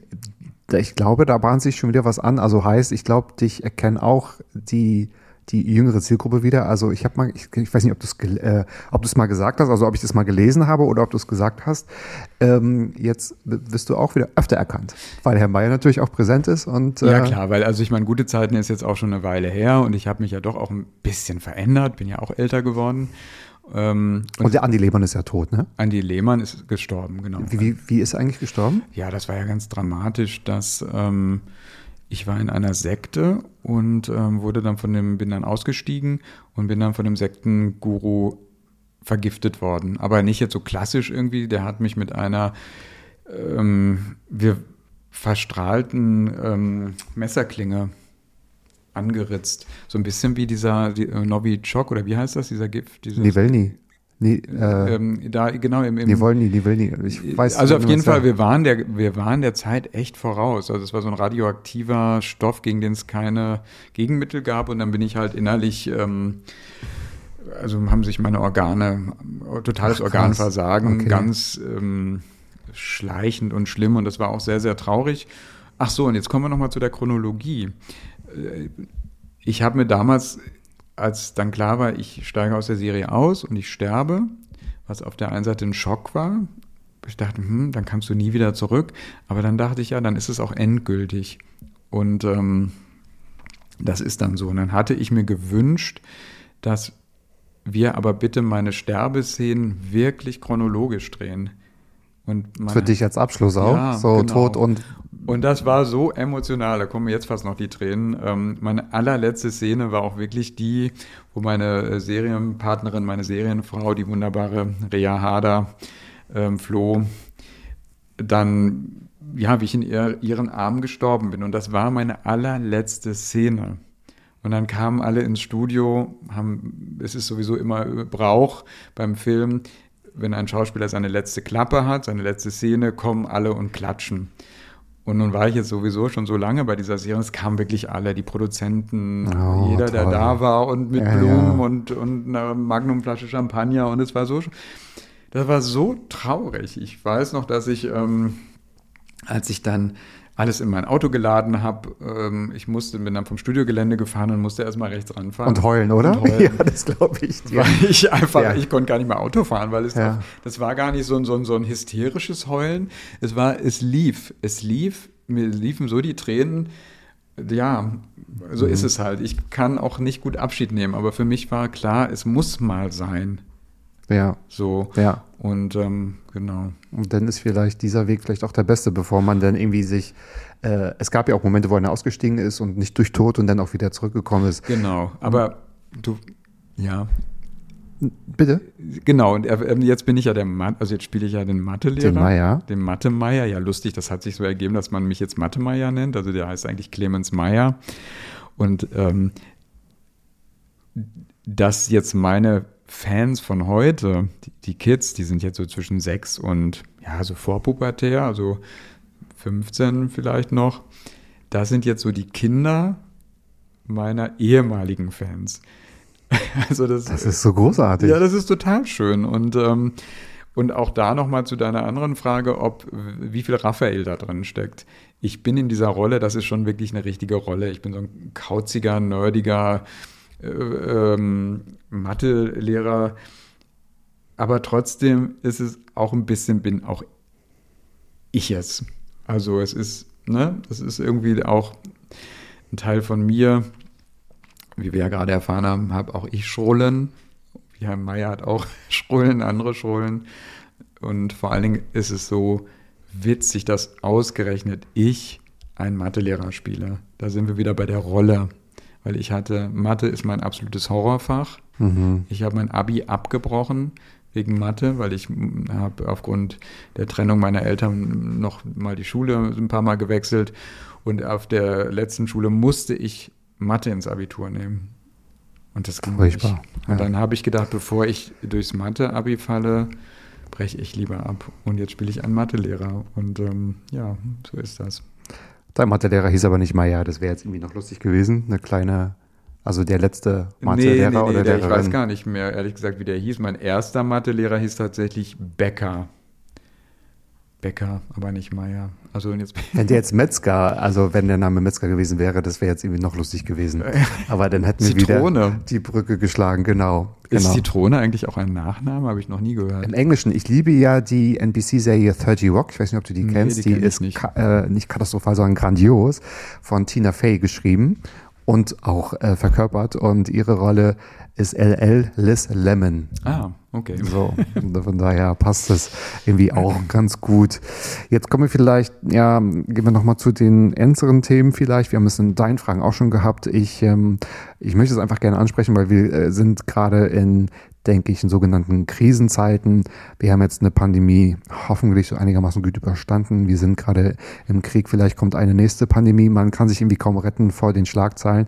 ich glaube, da bahnt sich schon wieder was an. Also heißt, ich glaube, dich erkennen auch die die jüngere Zielgruppe wieder. Also ich habe mal, ich, ich weiß nicht, ob du es äh, ob mal gesagt hast, also ob ich das mal gelesen habe oder ob du es gesagt hast. Ähm, jetzt wirst du auch wieder öfter erkannt, weil Herr Mayer natürlich auch präsent ist und Ja, äh, klar, weil also ich meine, gute Zeiten ist jetzt auch schon eine Weile her und ich habe mich ja doch auch ein bisschen verändert, bin ja auch älter geworden. Ähm, und Und der Andi Lehmann ist ja tot, ne? Andi Lehmann ist gestorben, genau. Wie, wie, wie ist er eigentlich gestorben? Ja, das war ja ganz dramatisch, dass ähm, ich war in einer Sekte und ähm, wurde dann von dem, bin dann ausgestiegen und bin dann von dem Sektenguru vergiftet worden. Aber nicht jetzt so klassisch irgendwie, der hat mich mit einer ähm, wir verstrahlten ähm, Messerklinge angeritzt. So ein bisschen wie dieser die, äh, Novichok oder wie heißt das, dieser Gift? Dieses, Nivelny. Nie, äh, ähm, da, genau, im, im Nivolny, Nivelny. Ich weiß also auf jeden Fall, wir waren, der, wir waren der Zeit echt voraus. Also es war so ein radioaktiver Stoff, gegen den es keine Gegenmittel gab. Und dann bin ich halt innerlich, ähm, also haben sich meine Organe, totales Ach. Organversagen, Okay. ganz ähm, schleichend und schlimm. Und das war auch sehr, sehr traurig. Ach so, und jetzt kommen wir nochmal zu der Chronologie. Ich habe mir damals, als dann klar war, ich steige aus der Serie aus und ich sterbe, was auf der einen Seite ein Schock war. Ich dachte, hm, dann kannst du nie wieder zurück. Aber dann dachte ich, ja, dann ist es auch endgültig. Und ähm, das ist dann so. Und dann hatte ich mir gewünscht, dass wir aber bitte meine Sterbeszenen wirklich chronologisch drehen. Und Für dich als Abschluss auch? Ja, so genau. tot und und das war so emotional, da kommen mir jetzt fast noch die Tränen. Ähm, meine allerletzte Szene war auch wirklich die, wo meine äh, Serienpartnerin, meine Serienfrau, die wunderbare Rea Harder, ähm, Flo, dann, ja, wie ich in ihr, ihren Armen gestorben bin. Und das war meine allerletzte Szene. Und dann kamen alle ins Studio, haben, es ist sowieso immer Brauch beim Film, wenn ein Schauspieler seine letzte Klappe hat, seine letzte Szene, kommen alle und klatschen. Und nun war ich jetzt sowieso schon so lange bei dieser Serie, es kamen wirklich alle, die Produzenten, Oh, jeder, der toll. da war und mit Ja, Blumen ja. und, und einer Magnumflasche Champagner und es war so, das war so traurig. Ich weiß noch, dass ich, ähm, als ich dann alles in mein Auto geladen habe, ähm, ich musste, bin dann vom Studiogelände gefahren und musste erstmal rechts ranfahren. Und heulen, oder? Und heulen. Ja, das glaube ich dir. Weil ich einfach, Ja. ich konnte gar nicht mehr Auto fahren, weil es Ja. doch, das war gar nicht so ein, so, ein, so ein hysterisches Heulen. Es war, es lief, es lief, mir liefen so die Tränen. Ja, so Mhm. ist es halt. Ich kann auch nicht gut Abschied nehmen, aber für mich war klar, es muss mal sein. Ja, So. ja. Und ähm, genau. Und dann ist vielleicht dieser Weg vielleicht auch der beste, bevor man dann irgendwie sich. Äh, es gab ja auch Momente, wo einer ausgestiegen ist und nicht durch Tod und dann auch wieder zurückgekommen ist. Genau. Aber du, ja, Bitte? Genau, und er, ähm, jetzt bin ich ja der Mathe, also jetzt spiele ich ja den Mathelehrer. Den Meier. Den Mathe-Meier. Ja, lustig, das hat sich so ergeben, dass man mich jetzt Mathe-Meier nennt. Also der heißt eigentlich Clemens Meier. Und ähm, dass jetzt meine Fans von heute, die, die Kids, die sind jetzt so zwischen sechs und ja, so vorpubertär, also 15 vielleicht noch, das sind jetzt so die Kinder meiner ehemaligen Fans. Also das, Das ist so großartig. ja, das ist total schön. Und, ähm, Und auch da nochmal zu deiner anderen Frage, ob wie viel Raphael da drin steckt. Ich bin in dieser Rolle, das ist schon wirklich eine richtige Rolle. Ich bin so ein kauziger, nerdiger äh, ähm, Mathelehrer. Aber trotzdem ist es auch ein bisschen, bin auch ich es. Also es ist, ne, das ist irgendwie auch ein Teil von mir. Wie wir ja gerade erfahren haben, habe auch ich Schrullen. Ja, Meier hat auch Schrullen, andere Schrullen. Und vor allen Dingen ist es so witzig, dass ausgerechnet ich einen Mathelehrer spiele. Da sind wir wieder bei der Rolle. Weil ich hatte, Mathe ist mein absolutes Horrorfach. Mhm. Ich habe mein Abi abgebrochen wegen Mathe, weil ich habe aufgrund der Trennung meiner Eltern noch mal die Schule ein paar Mal gewechselt. Und auf der letzten Schule musste ich Mathe ins Abitur nehmen. Und das ging Furchtbar. nicht. Und ja. dann habe ich gedacht, bevor ich durchs Mathe-Abi falle, breche ich lieber ab. Und jetzt spiele ich einen Mathelehrer. Und ähm, ja, so ist das. Dein Mathelehrer hieß aber nicht Maya, das wäre jetzt irgendwie noch lustig gewesen. Eine kleine, also der letzte Mathelehrer nee, nee, nee, oder der, Ich weiß gar nicht mehr, ehrlich gesagt, wie der hieß. Mein erster Mathelehrer hieß tatsächlich Becker. Becker, aber nicht Meier. Also jetzt wenn der jetzt Metzger, also wenn der Name Metzger gewesen wäre, das wäre jetzt irgendwie noch lustig gewesen. Aber dann hätten wir wieder die Brücke geschlagen, genau. Ist genau. Zitrone eigentlich auch ein Nachname? Habe ich noch nie gehört. Im Englischen, ich liebe ja die NBC-Serie 30 Rock. Ich weiß nicht, ob du die nee, kennst. Die, die kenn ist nicht. Ka äh, nicht katastrophal, sondern grandios. Von Tina Fey geschrieben und auch äh, verkörpert. Und ihre Rolle ist LL Liz Lemon. Ah, okay. So, von daher passt das irgendwie auch ganz gut. Jetzt kommen wir vielleicht, ja, gehen wir nochmal zu den ernsteren Themen vielleicht. Wir haben es in deinen Fragen auch schon gehabt. Ich, ähm, ich möchte es einfach gerne ansprechen, weil wir äh, sind gerade in denke ich, in sogenannten Krisenzeiten. Wir haben jetzt eine Pandemie hoffentlich so einigermaßen gut überstanden. Wir sind gerade im Krieg. Vielleicht kommt eine nächste Pandemie. Man kann sich irgendwie kaum retten vor den Schlagzeilen,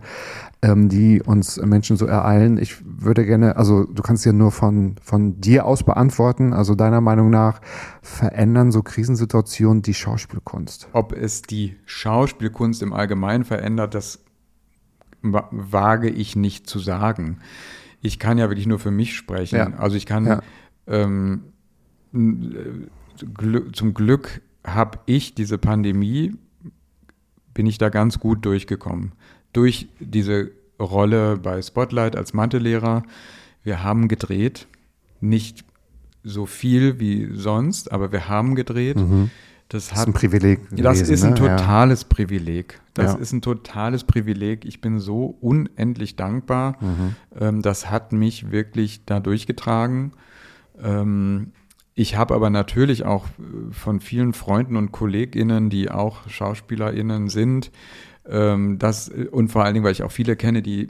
ähm, die uns Menschen so ereilen. Ich würde gerne, also du kannst ja nur von, von dir aus beantworten. Also deiner Meinung nach verändern so Krisensituationen die Schauspielkunst? Ob es die Schauspielkunst im Allgemeinen verändert, das wage ich nicht zu sagen ich kann ja wirklich nur für mich sprechen. Ja. Also ich kann, ja. ähm, zum Glück habe ich diese Pandemie, bin ich da ganz gut durchgekommen. Durch diese Rolle bei Spotlight als Mathelehrer. Wir haben gedreht, nicht so viel wie sonst, aber wir haben gedreht. Mhm. Das, das ist ein Privileg. Gewesen, das ist ein ne? totales ja. Privileg. Das ja. ist ein totales Privileg. Ich bin so unendlich dankbar. Mhm. Ähm, das hat mich wirklich da durchgetragen. Ähm, ich habe aber natürlich auch äh, von vielen Freunden und KollegInnen, die auch SchauspielerInnen sind, ähm, das, und vor allen Dingen, weil ich auch viele kenne, die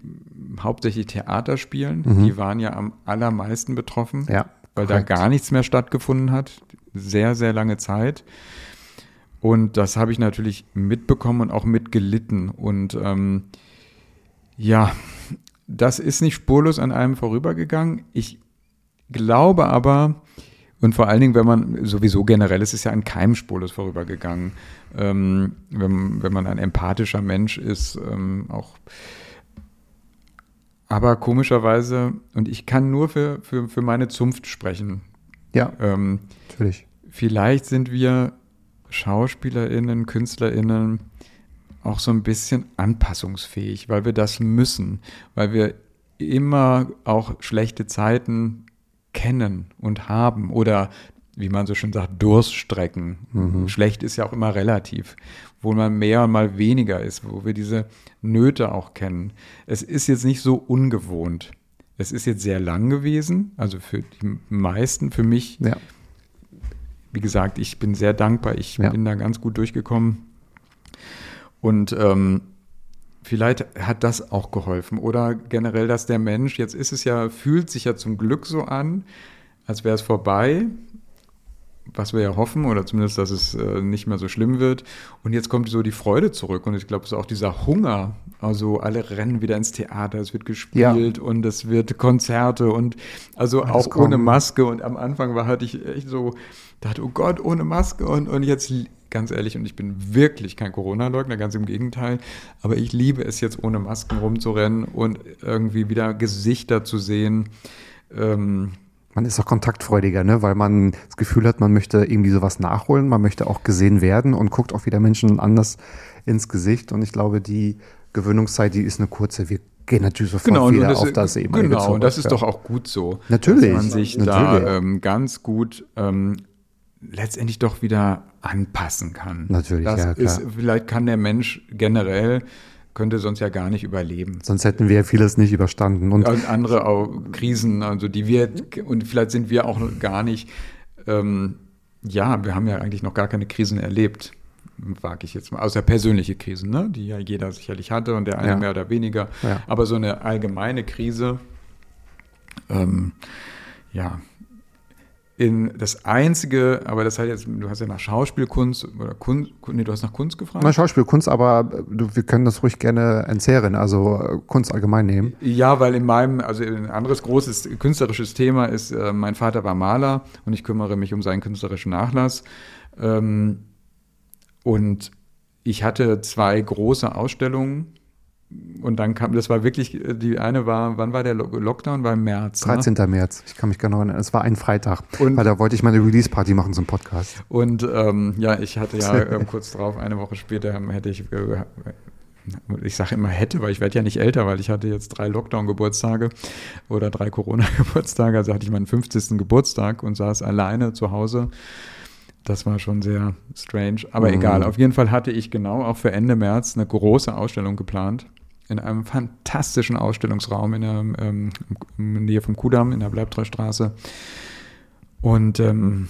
hauptsächlich Theater spielen, mhm. die waren ja am allermeisten betroffen, ja, weil korrekt. da gar nichts mehr stattgefunden hat. Sehr, sehr lange Zeit. Und das habe ich natürlich mitbekommen und auch mitgelitten. Und ähm, ja, das ist nicht spurlos an einem vorübergegangen. Ich glaube aber, und vor allen Dingen, wenn man sowieso generell, es ist ja an keinem spurlos vorübergegangen, ähm, wenn, wenn man ein empathischer Mensch ist, ähm, auch. Aber komischerweise, und ich kann nur für, für, für meine Zunft sprechen. Ja, ähm, natürlich. Vielleicht sind wir SchauspielerInnen, KünstlerInnen auch so ein bisschen anpassungsfähig, weil wir das müssen, weil wir immer auch schlechte Zeiten kennen und haben oder wie man so schön sagt, Durststrecken. Mhm. Schlecht ist ja auch immer relativ, wo man mehr und mal weniger ist, wo wir diese Nöte auch kennen. Es ist jetzt nicht so ungewohnt. Es ist jetzt sehr lang gewesen, also für die meisten, für mich ja wie gesagt, ich bin sehr dankbar. Ich ja. bin da ganz gut durchgekommen. Und ähm, vielleicht hat das auch geholfen. Oder generell, dass der Mensch, jetzt ist es ja, fühlt sich ja zum Glück so an, als wäre es vorbei was wir ja hoffen, oder zumindest, dass es äh, nicht mehr so schlimm wird. Und jetzt kommt so die Freude zurück. Und ich glaube, es ist auch dieser Hunger. Also alle rennen wieder ins Theater, es wird gespielt ja. und es wird Konzerte und also Alles auch kommen. ohne Maske. Und am Anfang war hatte ich echt so, dachte, oh Gott, ohne Maske. Und, und jetzt, ganz ehrlich, und ich bin wirklich kein Corona-Leugner, ganz im Gegenteil, aber ich liebe es jetzt ohne Masken rumzurennen und irgendwie wieder Gesichter zu sehen. Ähm, Man ist auch kontaktfreudiger, ne? weil man das Gefühl hat, man möchte irgendwie sowas nachholen, man möchte auch gesehen werden und guckt auch wieder Menschen anders ins Gesicht. Und ich glaube, die Gewöhnungszeit, die ist eine kurze. Wir gehen natürlich sofort Genau, wieder das, auf das eben. genau, und das ist doch auch gut so. Natürlich, Dass man sich natürlich. da ähm, ganz gut ähm, letztendlich doch wieder anpassen kann. Natürlich, das ja, klar. ist, vielleicht kann der Mensch generell, könnte sonst ja gar nicht überleben. Sonst hätten wir vieles nicht überstanden. Und Und andere auch Krisen, also die wir, und vielleicht sind wir auch gar nicht, ähm, ja, wir haben ja eigentlich noch gar keine Krisen erlebt, wage ich jetzt mal, außer persönliche Krisen, ne? die ja jeder sicherlich hatte und der eine Ja. mehr oder weniger. Ja. Aber so eine allgemeine Krise, ähm, ja, in das einzige, aber das hat jetzt, du hast ja nach Schauspielkunst oder Kunst, nee, du hast nach Kunst gefragt. na, Schauspiel, Kunst, aber äh, du, wir können das ruhig gerne entzehren, also äh, Kunst allgemein nehmen. Ja, weil in meinem, also ein anderes großes künstlerisches Thema ist, äh, mein Vater war Maler und ich kümmere mich um seinen künstlerischen Nachlass. Ähm, und ich hatte zwei große Ausstellungen und dann kam, das war wirklich, die eine war, wann war der Lo- Lockdown? War im März. Ne? 13. März, ich kann mich genau erinnern. Es war ein Freitag, Und- weil da wollte ich meine Release-Party machen zum Podcast. Und ähm, ja, ich hatte ja ähm, kurz drauf, eine Woche später hätte ich, äh, ich sage immer hätte, weil ich werde ja nicht älter, weil ich hatte jetzt drei Lockdown-Geburtstage oder drei Corona-Geburtstage, also hatte ich meinen 50. Geburtstag und saß alleine zu Hause. Das war schon sehr strange, aber Mhm. egal. Auf jeden Fall hatte ich genau auch für Ende März eine große Ausstellung geplant. In einem fantastischen Ausstellungsraum in der ähm, Nähe vom Kudamm, in der Bleibtreustraße. Und ähm,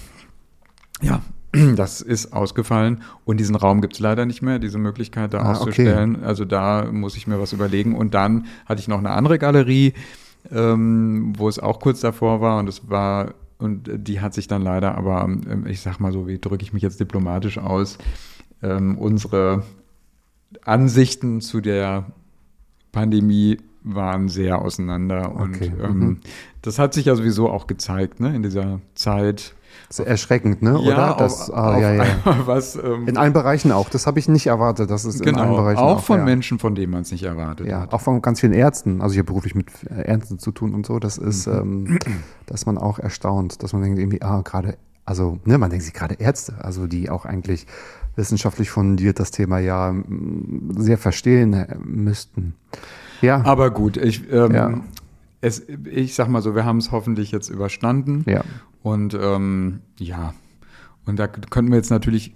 ja, das ist ausgefallen und diesen Raum gibt es leider nicht mehr, diese Möglichkeit da Ah, auszustellen. Also da muss ich mir was überlegen. Und dann hatte ich noch eine andere Galerie, ähm, wo es auch kurz davor war und es war, und die hat sich dann leider, aber ähm, ich sag mal so, wie drücke ich mich jetzt diplomatisch aus, ähm, unsere Ansichten zu der Pandemie waren sehr auseinander und Okay, ähm, mhm. das hat sich ja sowieso auch gezeigt, ne, in dieser Zeit. Das ist erschreckend, ne? Oder? Das, auf, ah, auf ja, ja. was ähm, In allen Bereichen auch. Das habe ich nicht erwartet, dass es in allen genau, Bereichen auch von ja. Menschen, von denen man es nicht erwartet Ja, hat. auch von ganz vielen Ärzten. Also ich habe beruflich mit Ärzten zu tun und so. Das ist, ähm, dass man auch erstaunt, dass man denkt irgendwie, ah, gerade, also, ne, man denkt sich gerade Ärzte, also die auch eigentlich wissenschaftlich fundiert das Thema ja sehr verstehen äh, müssten. Ja, Aber gut, ich, ähm, Ja. es, ich sag mal so, wir haben es hoffentlich jetzt überstanden. ja. Und ähm, ja, und da könnten wir jetzt natürlich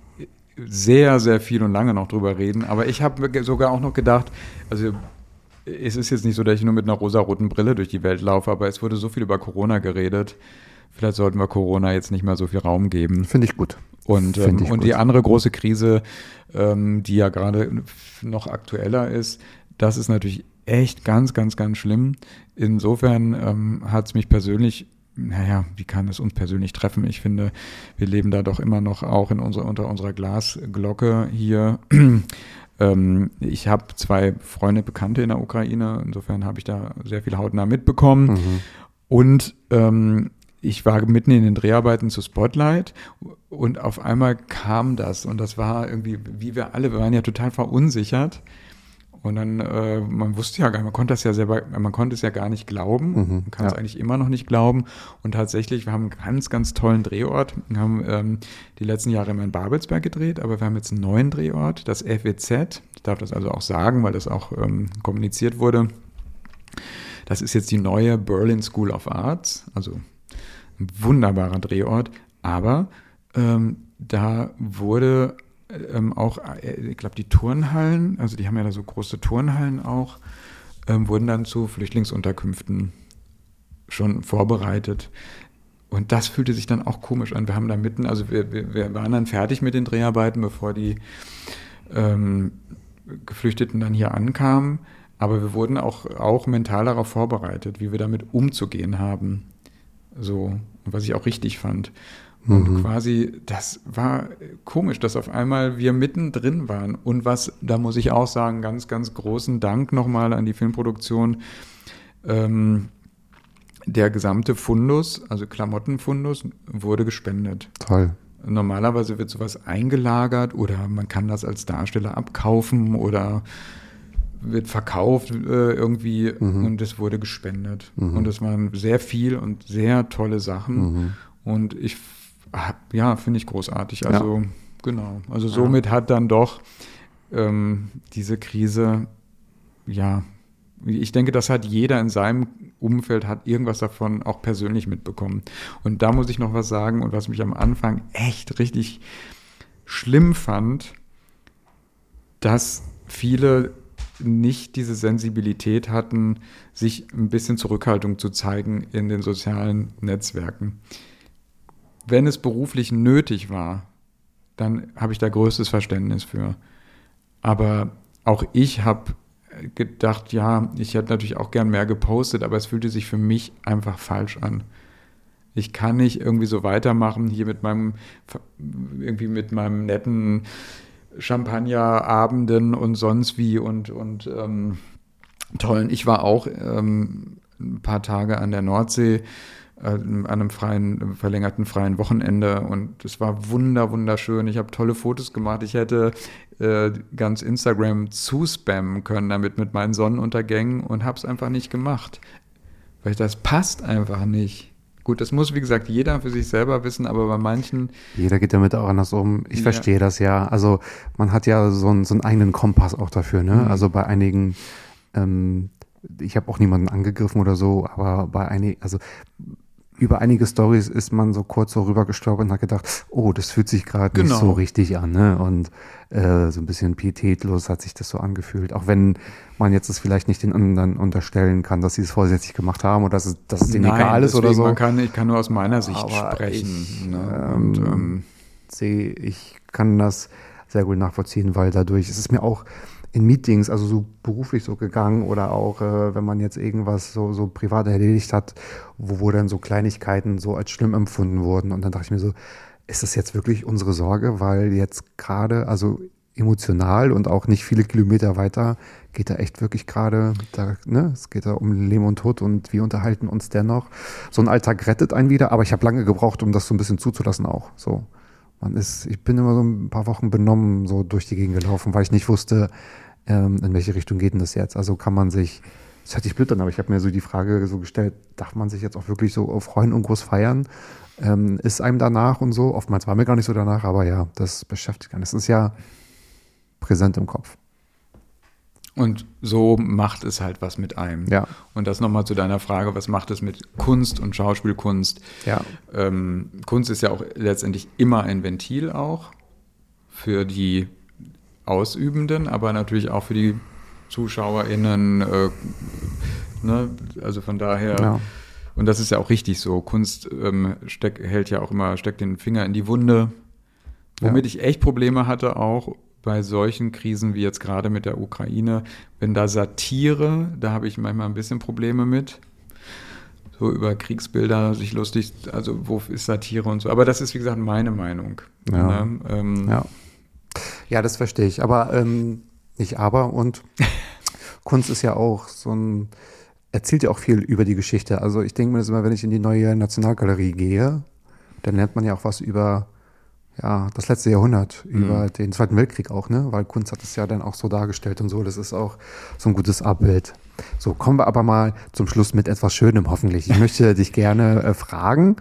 sehr, sehr viel und lange noch drüber reden. Aber ich habe sogar auch noch gedacht, also es ist jetzt nicht so, dass ich nur mit einer rosaroten Brille durch die Welt laufe, aber es wurde so viel über Corona geredet. Vielleicht sollten wir Corona jetzt nicht mehr so viel Raum geben. Finde ich gut. Und, ähm, und gut. die andere große Krise, ähm, die ja gerade noch aktueller ist, das ist natürlich echt ganz, ganz, ganz schlimm. Insofern ähm, hat es mich persönlich, naja, wie kann es uns persönlich treffen? Ich finde, wir leben da doch immer noch auch in unserer, unter unserer Glasglocke hier. ähm, ich habe zwei Freunde, Bekannte in der Ukraine. Insofern habe ich da sehr viel hautnah mitbekommen. Mhm. Und ähm, ich war mitten in den Dreharbeiten zu Spotlight und auf einmal kam das und das war irgendwie, wie wir alle, wir waren ja total verunsichert. Und dann, äh, man wusste ja gar nicht, man konnte das ja selber, man konnte es ja gar nicht glauben. Mhm, man kann es ja. eigentlich immer noch nicht glauben. Und tatsächlich, wir haben einen ganz, ganz tollen Drehort. Wir haben ähm, die letzten Jahre immer in Babelsberg gedreht, aber wir haben jetzt einen neuen Drehort, das FWZ. Ich darf das also auch sagen, weil das auch ähm, kommuniziert wurde. Das ist jetzt die neue Berlin School of Arts, also ein wunderbarer Drehort, aber ähm, da wurde ähm, auch, äh, ich glaube, die Turnhallen, also die haben ja da so große Turnhallen auch, ähm, wurden dann zu Flüchtlingsunterkünften schon vorbereitet. Und das fühlte sich dann auch komisch an. Wir haben da mitten, also wir, wir, wir waren dann fertig mit den Dreharbeiten, bevor die ähm, Geflüchteten dann hier ankamen. Aber wir wurden auch, auch mental darauf vorbereitet, wie wir damit umzugehen haben. So, was ich auch richtig fand. Und quasi, das war komisch, dass auf einmal wir mittendrin waren. Und was, da muss ich auch sagen, ganz, ganz großen Dank nochmal an die Filmproduktion. Ähm, der gesamte Fundus, also Klamottenfundus, wurde gespendet. Toll. Normalerweise wird sowas eingelagert oder man kann das als Darsteller abkaufen oder wird verkauft äh, irgendwie mhm. und es wurde gespendet. Mhm. Und es waren sehr viel und sehr tolle Sachen. Mhm. Und ich, ja, finde ich großartig. Also, ja. genau. Also somit ja. hat dann doch ähm, diese Krise, ja, ich denke, das hat jeder in seinem Umfeld, hat irgendwas davon auch persönlich mitbekommen. Und da muss ich noch was sagen und was mich am Anfang echt richtig schlimm fand, dass viele nicht diese Sensibilität hatten, sich ein bisschen Zurückhaltung zu zeigen in den sozialen Netzwerken. Wenn es beruflich nötig war, dann habe ich da größtes Verständnis für. Aber auch ich habe gedacht, ja, ich hätte natürlich auch gern mehr gepostet, aber es fühlte sich für mich einfach falsch an. Ich kann nicht irgendwie so weitermachen hier mit meinem, irgendwie mit meinem netten Champagnerabenden und sonst wie und, und ähm, tollen. Ich war auch ähm, ein paar Tage an der Nordsee äh, an einem freien, verlängerten freien Wochenende und es war wunder, wunderschön. Ich habe tolle Fotos gemacht. Ich hätte äh, ganz Instagram zuspammen können damit mit meinen Sonnenuntergängen und habe es einfach nicht gemacht. Weil das passt einfach nicht. Gut, das muss, wie gesagt, jeder für sich selber wissen, aber bei manchen. Jeder geht damit auch anders um. Ich ja. verstehe das ja. Also man hat ja so einen, so einen eigenen Kompass auch dafür, ne? Mhm. Also bei einigen, ähm, ich habe auch niemanden angegriffen oder so, aber bei einigen, also über einige Stories ist man so kurz so rübergestolpert und hat gedacht, oh, das fühlt sich gerade genau. nicht so richtig an, ne? Und äh, so ein bisschen pietätlos hat sich das so angefühlt. Auch wenn man jetzt es vielleicht nicht den anderen unterstellen kann, dass sie es vorsätzlich gemacht haben oder dass es, dass es denen Nein, egal ist oder so. Man kann, ich kann nur aus meiner Sicht Aber sprechen. Ich, ne? und, ähm, ähm, sehe, ich kann das sehr gut nachvollziehen, weil dadurch ist es mir auch in Meetings, also so beruflich so gegangen oder auch, äh, wenn man jetzt irgendwas so, so privat erledigt hat, wo, wo dann so Kleinigkeiten so als schlimm empfunden wurden. Und dann dachte ich mir so, ist das jetzt wirklich unsere Sorge? Weil jetzt gerade, also emotional und auch nicht viele Kilometer weiter, geht da echt wirklich gerade, ne, es geht da um Leben und Tod und wir unterhalten uns dennoch. So ein Alltag rettet einen wieder, aber ich habe lange gebraucht, um das so ein bisschen zuzulassen auch. So, man ist, ich bin immer so ein paar Wochen benommen so durch die Gegend gelaufen, weil ich nicht wusste, ähm, in welche Richtung geht denn das jetzt? Also kann man sich, das hört sich blöd an, aber ich habe mir so die Frage so gestellt, darf man sich jetzt auch wirklich so freuen und groß feiern? Ähm, ist einem danach und so? Oftmals war mir gar nicht so danach, aber ja, das beschäftigt einen. Das ist ja präsent im Kopf. Und so macht es halt was mit einem. Ja. Und das nochmal zu deiner Frage, was macht es mit Kunst und Schauspielkunst? Ja. Ähm, Kunst ist ja auch letztendlich immer ein Ventil auch für die Ausübenden, aber natürlich auch für die ZuschauerInnen. Äh, ne? Also von daher. Ja. Und das ist ja auch richtig so. Kunst ähm, steck, hält ja auch immer, steckt den Finger in die Wunde. Womit ja. ich echt Probleme hatte, auch bei solchen Krisen wie jetzt gerade mit der Ukraine, wenn da Satire, da habe ich manchmal ein bisschen Probleme mit. So über Kriegsbilder sich lustig, also wo ist Satire und so. Aber das ist, wie gesagt, meine Meinung. Ja. Ne? Ähm, ja. Ja, das verstehe ich. Aber ähm, nicht aber und Kunst ist ja auch so ein, erzählt ja auch viel über die Geschichte. Also ich denke mir das immer, wenn ich in die neue Nationalgalerie gehe, dann lernt man ja auch was über ja, das letzte Jahrhundert, mhm. über den Zweiten Weltkrieg auch, ne? Weil Kunst hat es ja dann auch so dargestellt und so. Das ist auch so ein gutes Abbild. So, kommen wir aber mal zum Schluss mit etwas Schönem hoffentlich. Ich möchte dich gerne äh, fragen,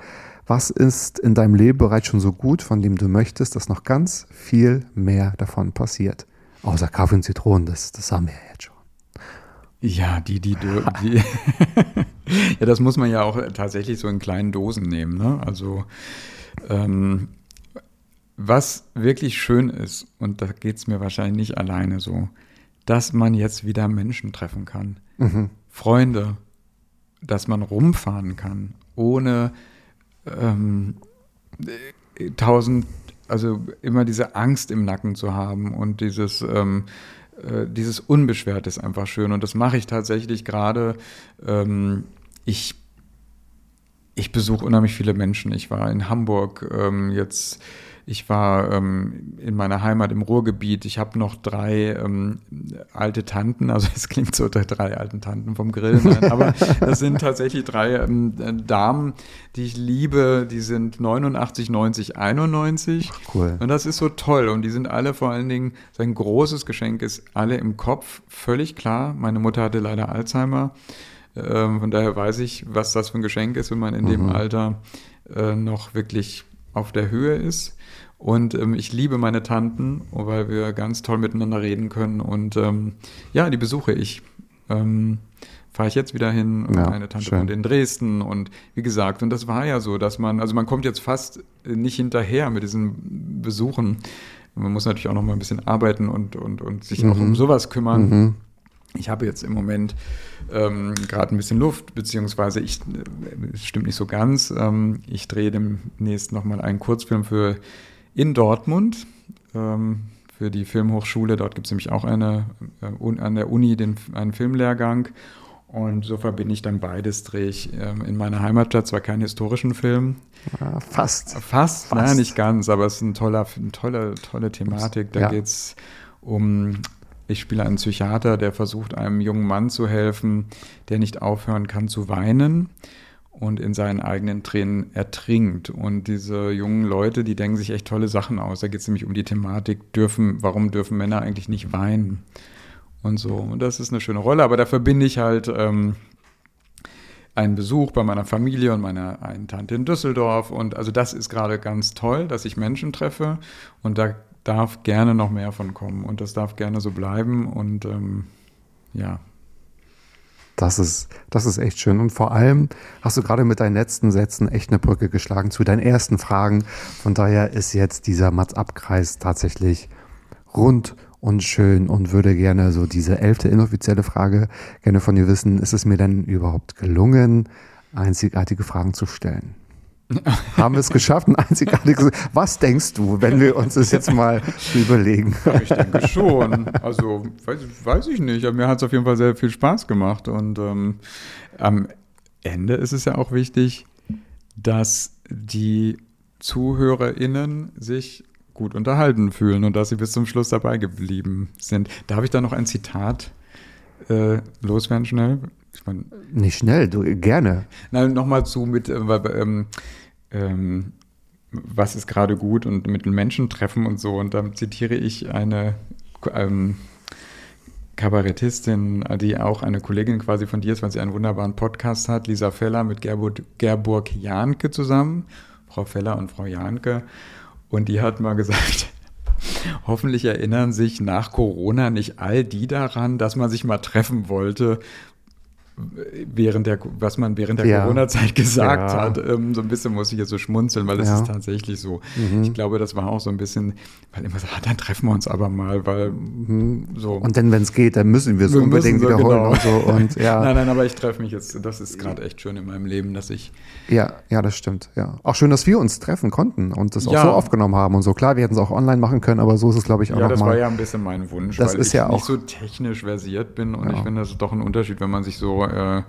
was ist in deinem Leben bereits schon so gut, von dem du möchtest, dass noch ganz viel mehr davon passiert? Außer Kaffee und Zitronen, das, das haben wir ja jetzt schon. Ja, die, die, die ja, das muss man ja auch tatsächlich so in kleinen Dosen nehmen. Ne? Also, ähm, was wirklich schön ist, und da geht es mir wahrscheinlich nicht alleine so, dass man jetzt wieder Menschen treffen kann. Mhm. Freunde, dass man rumfahren kann, ohne ähm, tausend, also immer diese Angst im Nacken zu haben und dieses, ähm, äh, dieses Unbeschwert ist einfach schön. Und das mache ich tatsächlich gerade. Ähm, ich ich besuche unheimlich viele Menschen. Ich war in Hamburg ähm, jetzt ich war ähm, in meiner Heimat im Ruhrgebiet. Ich habe noch drei ähm, alte Tanten. Also es klingt so, drei alten Tanten vom Grill. Nein, aber das sind tatsächlich drei ähm, Damen, die ich liebe. Die sind 89, 90, 91. Ach, cool. Und das ist so toll. Und die sind alle vor allen Dingen, sein großes Geschenk ist alle im Kopf. Völlig klar. Meine Mutter hatte leider Alzheimer. Ähm, von daher weiß ich, was das für ein Geschenk ist, wenn man in mhm. dem Alter äh, noch wirklich auf der Höhe ist. Und ähm, ich liebe meine Tanten, weil wir ganz toll miteinander reden können. Und ähm, ja, die besuche ich. Ähm, Fahre ich jetzt wieder hin. Ja, meine Tante schön. wohnt in Dresden. Und wie gesagt, und das war ja so, dass man, also man kommt jetzt fast nicht hinterher mit diesen Besuchen. Man muss natürlich auch noch mal ein bisschen arbeiten und, und, und sich mhm. auch um sowas kümmern. Mhm. Ich habe jetzt im Moment ähm, gerade ein bisschen Luft, beziehungsweise ich, äh, es stimmt nicht so ganz. Ähm, ich drehe demnächst nochmal einen Kurzfilm für in Dortmund ähm, für die Filmhochschule. Dort gibt es nämlich auch eine, äh, an der Uni den, einen Filmlehrgang. Und so verbinde ich dann beides, drehe ich ähm, in meiner Heimatstadt zwar keinen historischen Film. Ja, fast. Fast, fast. Nein, nicht ganz, aber es ist ein toller, eine tolle, tolle Thematik. Da ja. geht es um, ich spiele einen Psychiater, der versucht, einem jungen Mann zu helfen, der nicht aufhören kann zu weinen und in seinen eigenen Tränen ertrinkt. Und diese jungen Leute, die denken sich echt tolle Sachen aus. Da geht es nämlich um die Thematik, dürfen, warum dürfen Männer eigentlich nicht weinen? Und so. Und das ist eine schöne Rolle, aber da verbinde ich halt ähm, einen Besuch bei meiner Familie und meiner einen Tante in Düsseldorf. Und also das ist gerade ganz toll, dass ich Menschen treffe. Und da darf gerne noch mehr von kommen. Und das darf gerne so bleiben. Und ähm, ja, das ist, das ist echt schön. Und vor allem hast du gerade mit deinen letzten Sätzen echt eine Brücke geschlagen zu deinen ersten Fragen. Von daher ist jetzt dieser Mats-Abkreis tatsächlich rund und schön und würde gerne so diese elfte inoffizielle Frage gerne von dir wissen. Ist es mir denn überhaupt gelungen, einzigartige Fragen zu stellen? haben wir es geschafft, ein einzigartiges. Was denkst du, wenn wir uns das jetzt mal überlegen? Ich denke schon. Also weiß, weiß ich nicht. Aber mir hat es auf jeden Fall sehr viel Spaß gemacht. Und ähm, am Ende ist es ja auch wichtig, dass die ZuhörerInnen sich gut unterhalten fühlen und dass sie bis zum Schluss dabei geblieben sind. Darf ich da noch ein Zitat äh, loswerden schnell? Mein, Nicht schnell, du, gerne. Nein, nochmal zu mit, äh, ähm, ähm, was ist gerade gut und mit den Menschen treffen und so. Und dann zitiere ich eine ähm, Kabarettistin, die auch eine Kollegin quasi von dir ist, weil sie einen wunderbaren Podcast hat, Lisa Feller mit Gerburg, Gerburg Jahnke zusammen, Frau Feller und Frau Jahnke. Und die hat mal gesagt, Hoffentlich erinnern sich nach Corona nicht all die daran, dass man sich mal treffen wollte während der, was man während der ja. Corona-Zeit gesagt ja. hat. Ähm, so ein bisschen muss ich jetzt so schmunzeln, weil es ja. ist tatsächlich so. Mhm. Ich glaube, das war auch so ein bisschen, weil immer so, ah, dann treffen wir uns aber mal, weil mhm. so. Und dann, wenn es geht, dann müssen wir es unbedingt so, wiederholen genau. und so. Und, ja. nein, nein, aber ich treffe mich jetzt, das ist gerade echt schön in meinem Leben, dass ich. Ja, ja, das stimmt, ja. Auch schön, dass wir uns treffen konnten und das auch so aufgenommen haben und so. Klar, wir hätten es auch online machen können, aber so ist es, glaube ich, auch Ja, das mal. war ja ein bisschen mein Wunsch, das weil ist ich ja nicht so technisch versiert bin und ich finde, das ist doch ein Unterschied, wenn man sich so äh,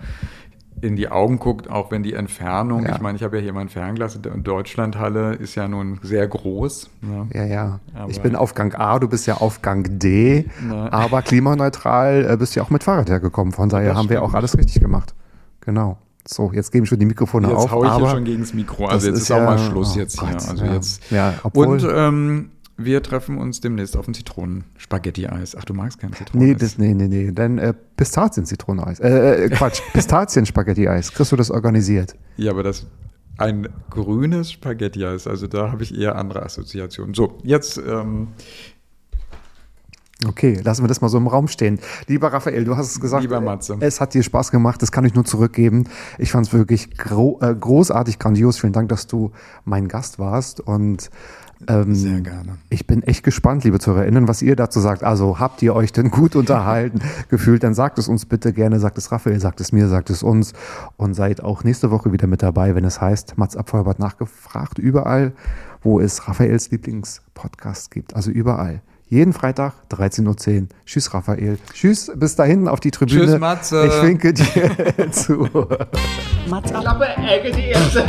in die Augen guckt, auch wenn die Entfernung, ja. ich meine, ich habe ja hier mein Fernglas, Deutschlandhalle ist ja nun sehr groß. Ne? Ja, ja. Aber ich bin auf Gang A, du bist ja auf Gang D, ne. aber klimaneutral äh, bist du ja auch mit Fahrrad hergekommen. Von daher haben wir auch alles richtig gemacht. Genau. So, jetzt geben schon die Mikrofone jetzt auf. Jetzt hau ich hier schon gegen das Mikro. Also jetzt ist, ist ja, auch mal Schluss oh jetzt Gott, hier. Also ja. jetzt. Ja, obwohl, Und ähm, wir treffen uns demnächst auf ein Zitronen-Spaghetti-Eis. Ach, du magst kein Zitronen? Nee, das, nee, nee, nee. Dann äh, Pistazien-Zitroneneis. Äh, äh, Quatsch, Pistazien-Spaghetti-Eis. Kriegst du das organisiert? Ja, aber das ein grünes Spaghetti-Eis. Also da habe ich eher andere Assoziationen. So, jetzt ähm, Okay, lassen wir das mal so im Raum stehen. Lieber Raphael, du hast es gesagt, Lieber Matze. es hat dir Spaß gemacht, das kann ich nur zurückgeben. Ich fand es wirklich gro äh, großartig, grandios. Vielen Dank, dass du mein Gast warst und ähm, Sehr gerne. Ich bin echt gespannt, liebe ZuhörerInnen, was ihr dazu sagt. Also habt ihr euch denn gut unterhalten gefühlt? Dann sagt es uns bitte gerne, sagt es Raphael, sagt es mir, sagt es uns und seid auch nächste Woche wieder mit dabei, wenn es heißt, Mats Abfeuerbart nachgefragt, überall, wo es Raphaels Lieblingspodcast gibt. Also überall. Jeden Freitag 13.10 Uhr. Tschüss, Raphael. Tschüss, bis dahin auf die Tribüne. Tschüss, Matze. Ich winke dir zu. Mats ab. Klappe, Ecke, die erste.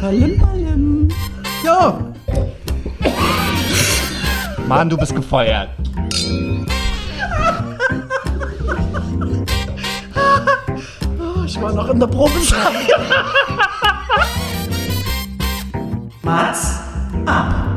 Ballim, ballim. So, Mann, du bist gefeuert. ich war noch in der Probezeit. Mats ab.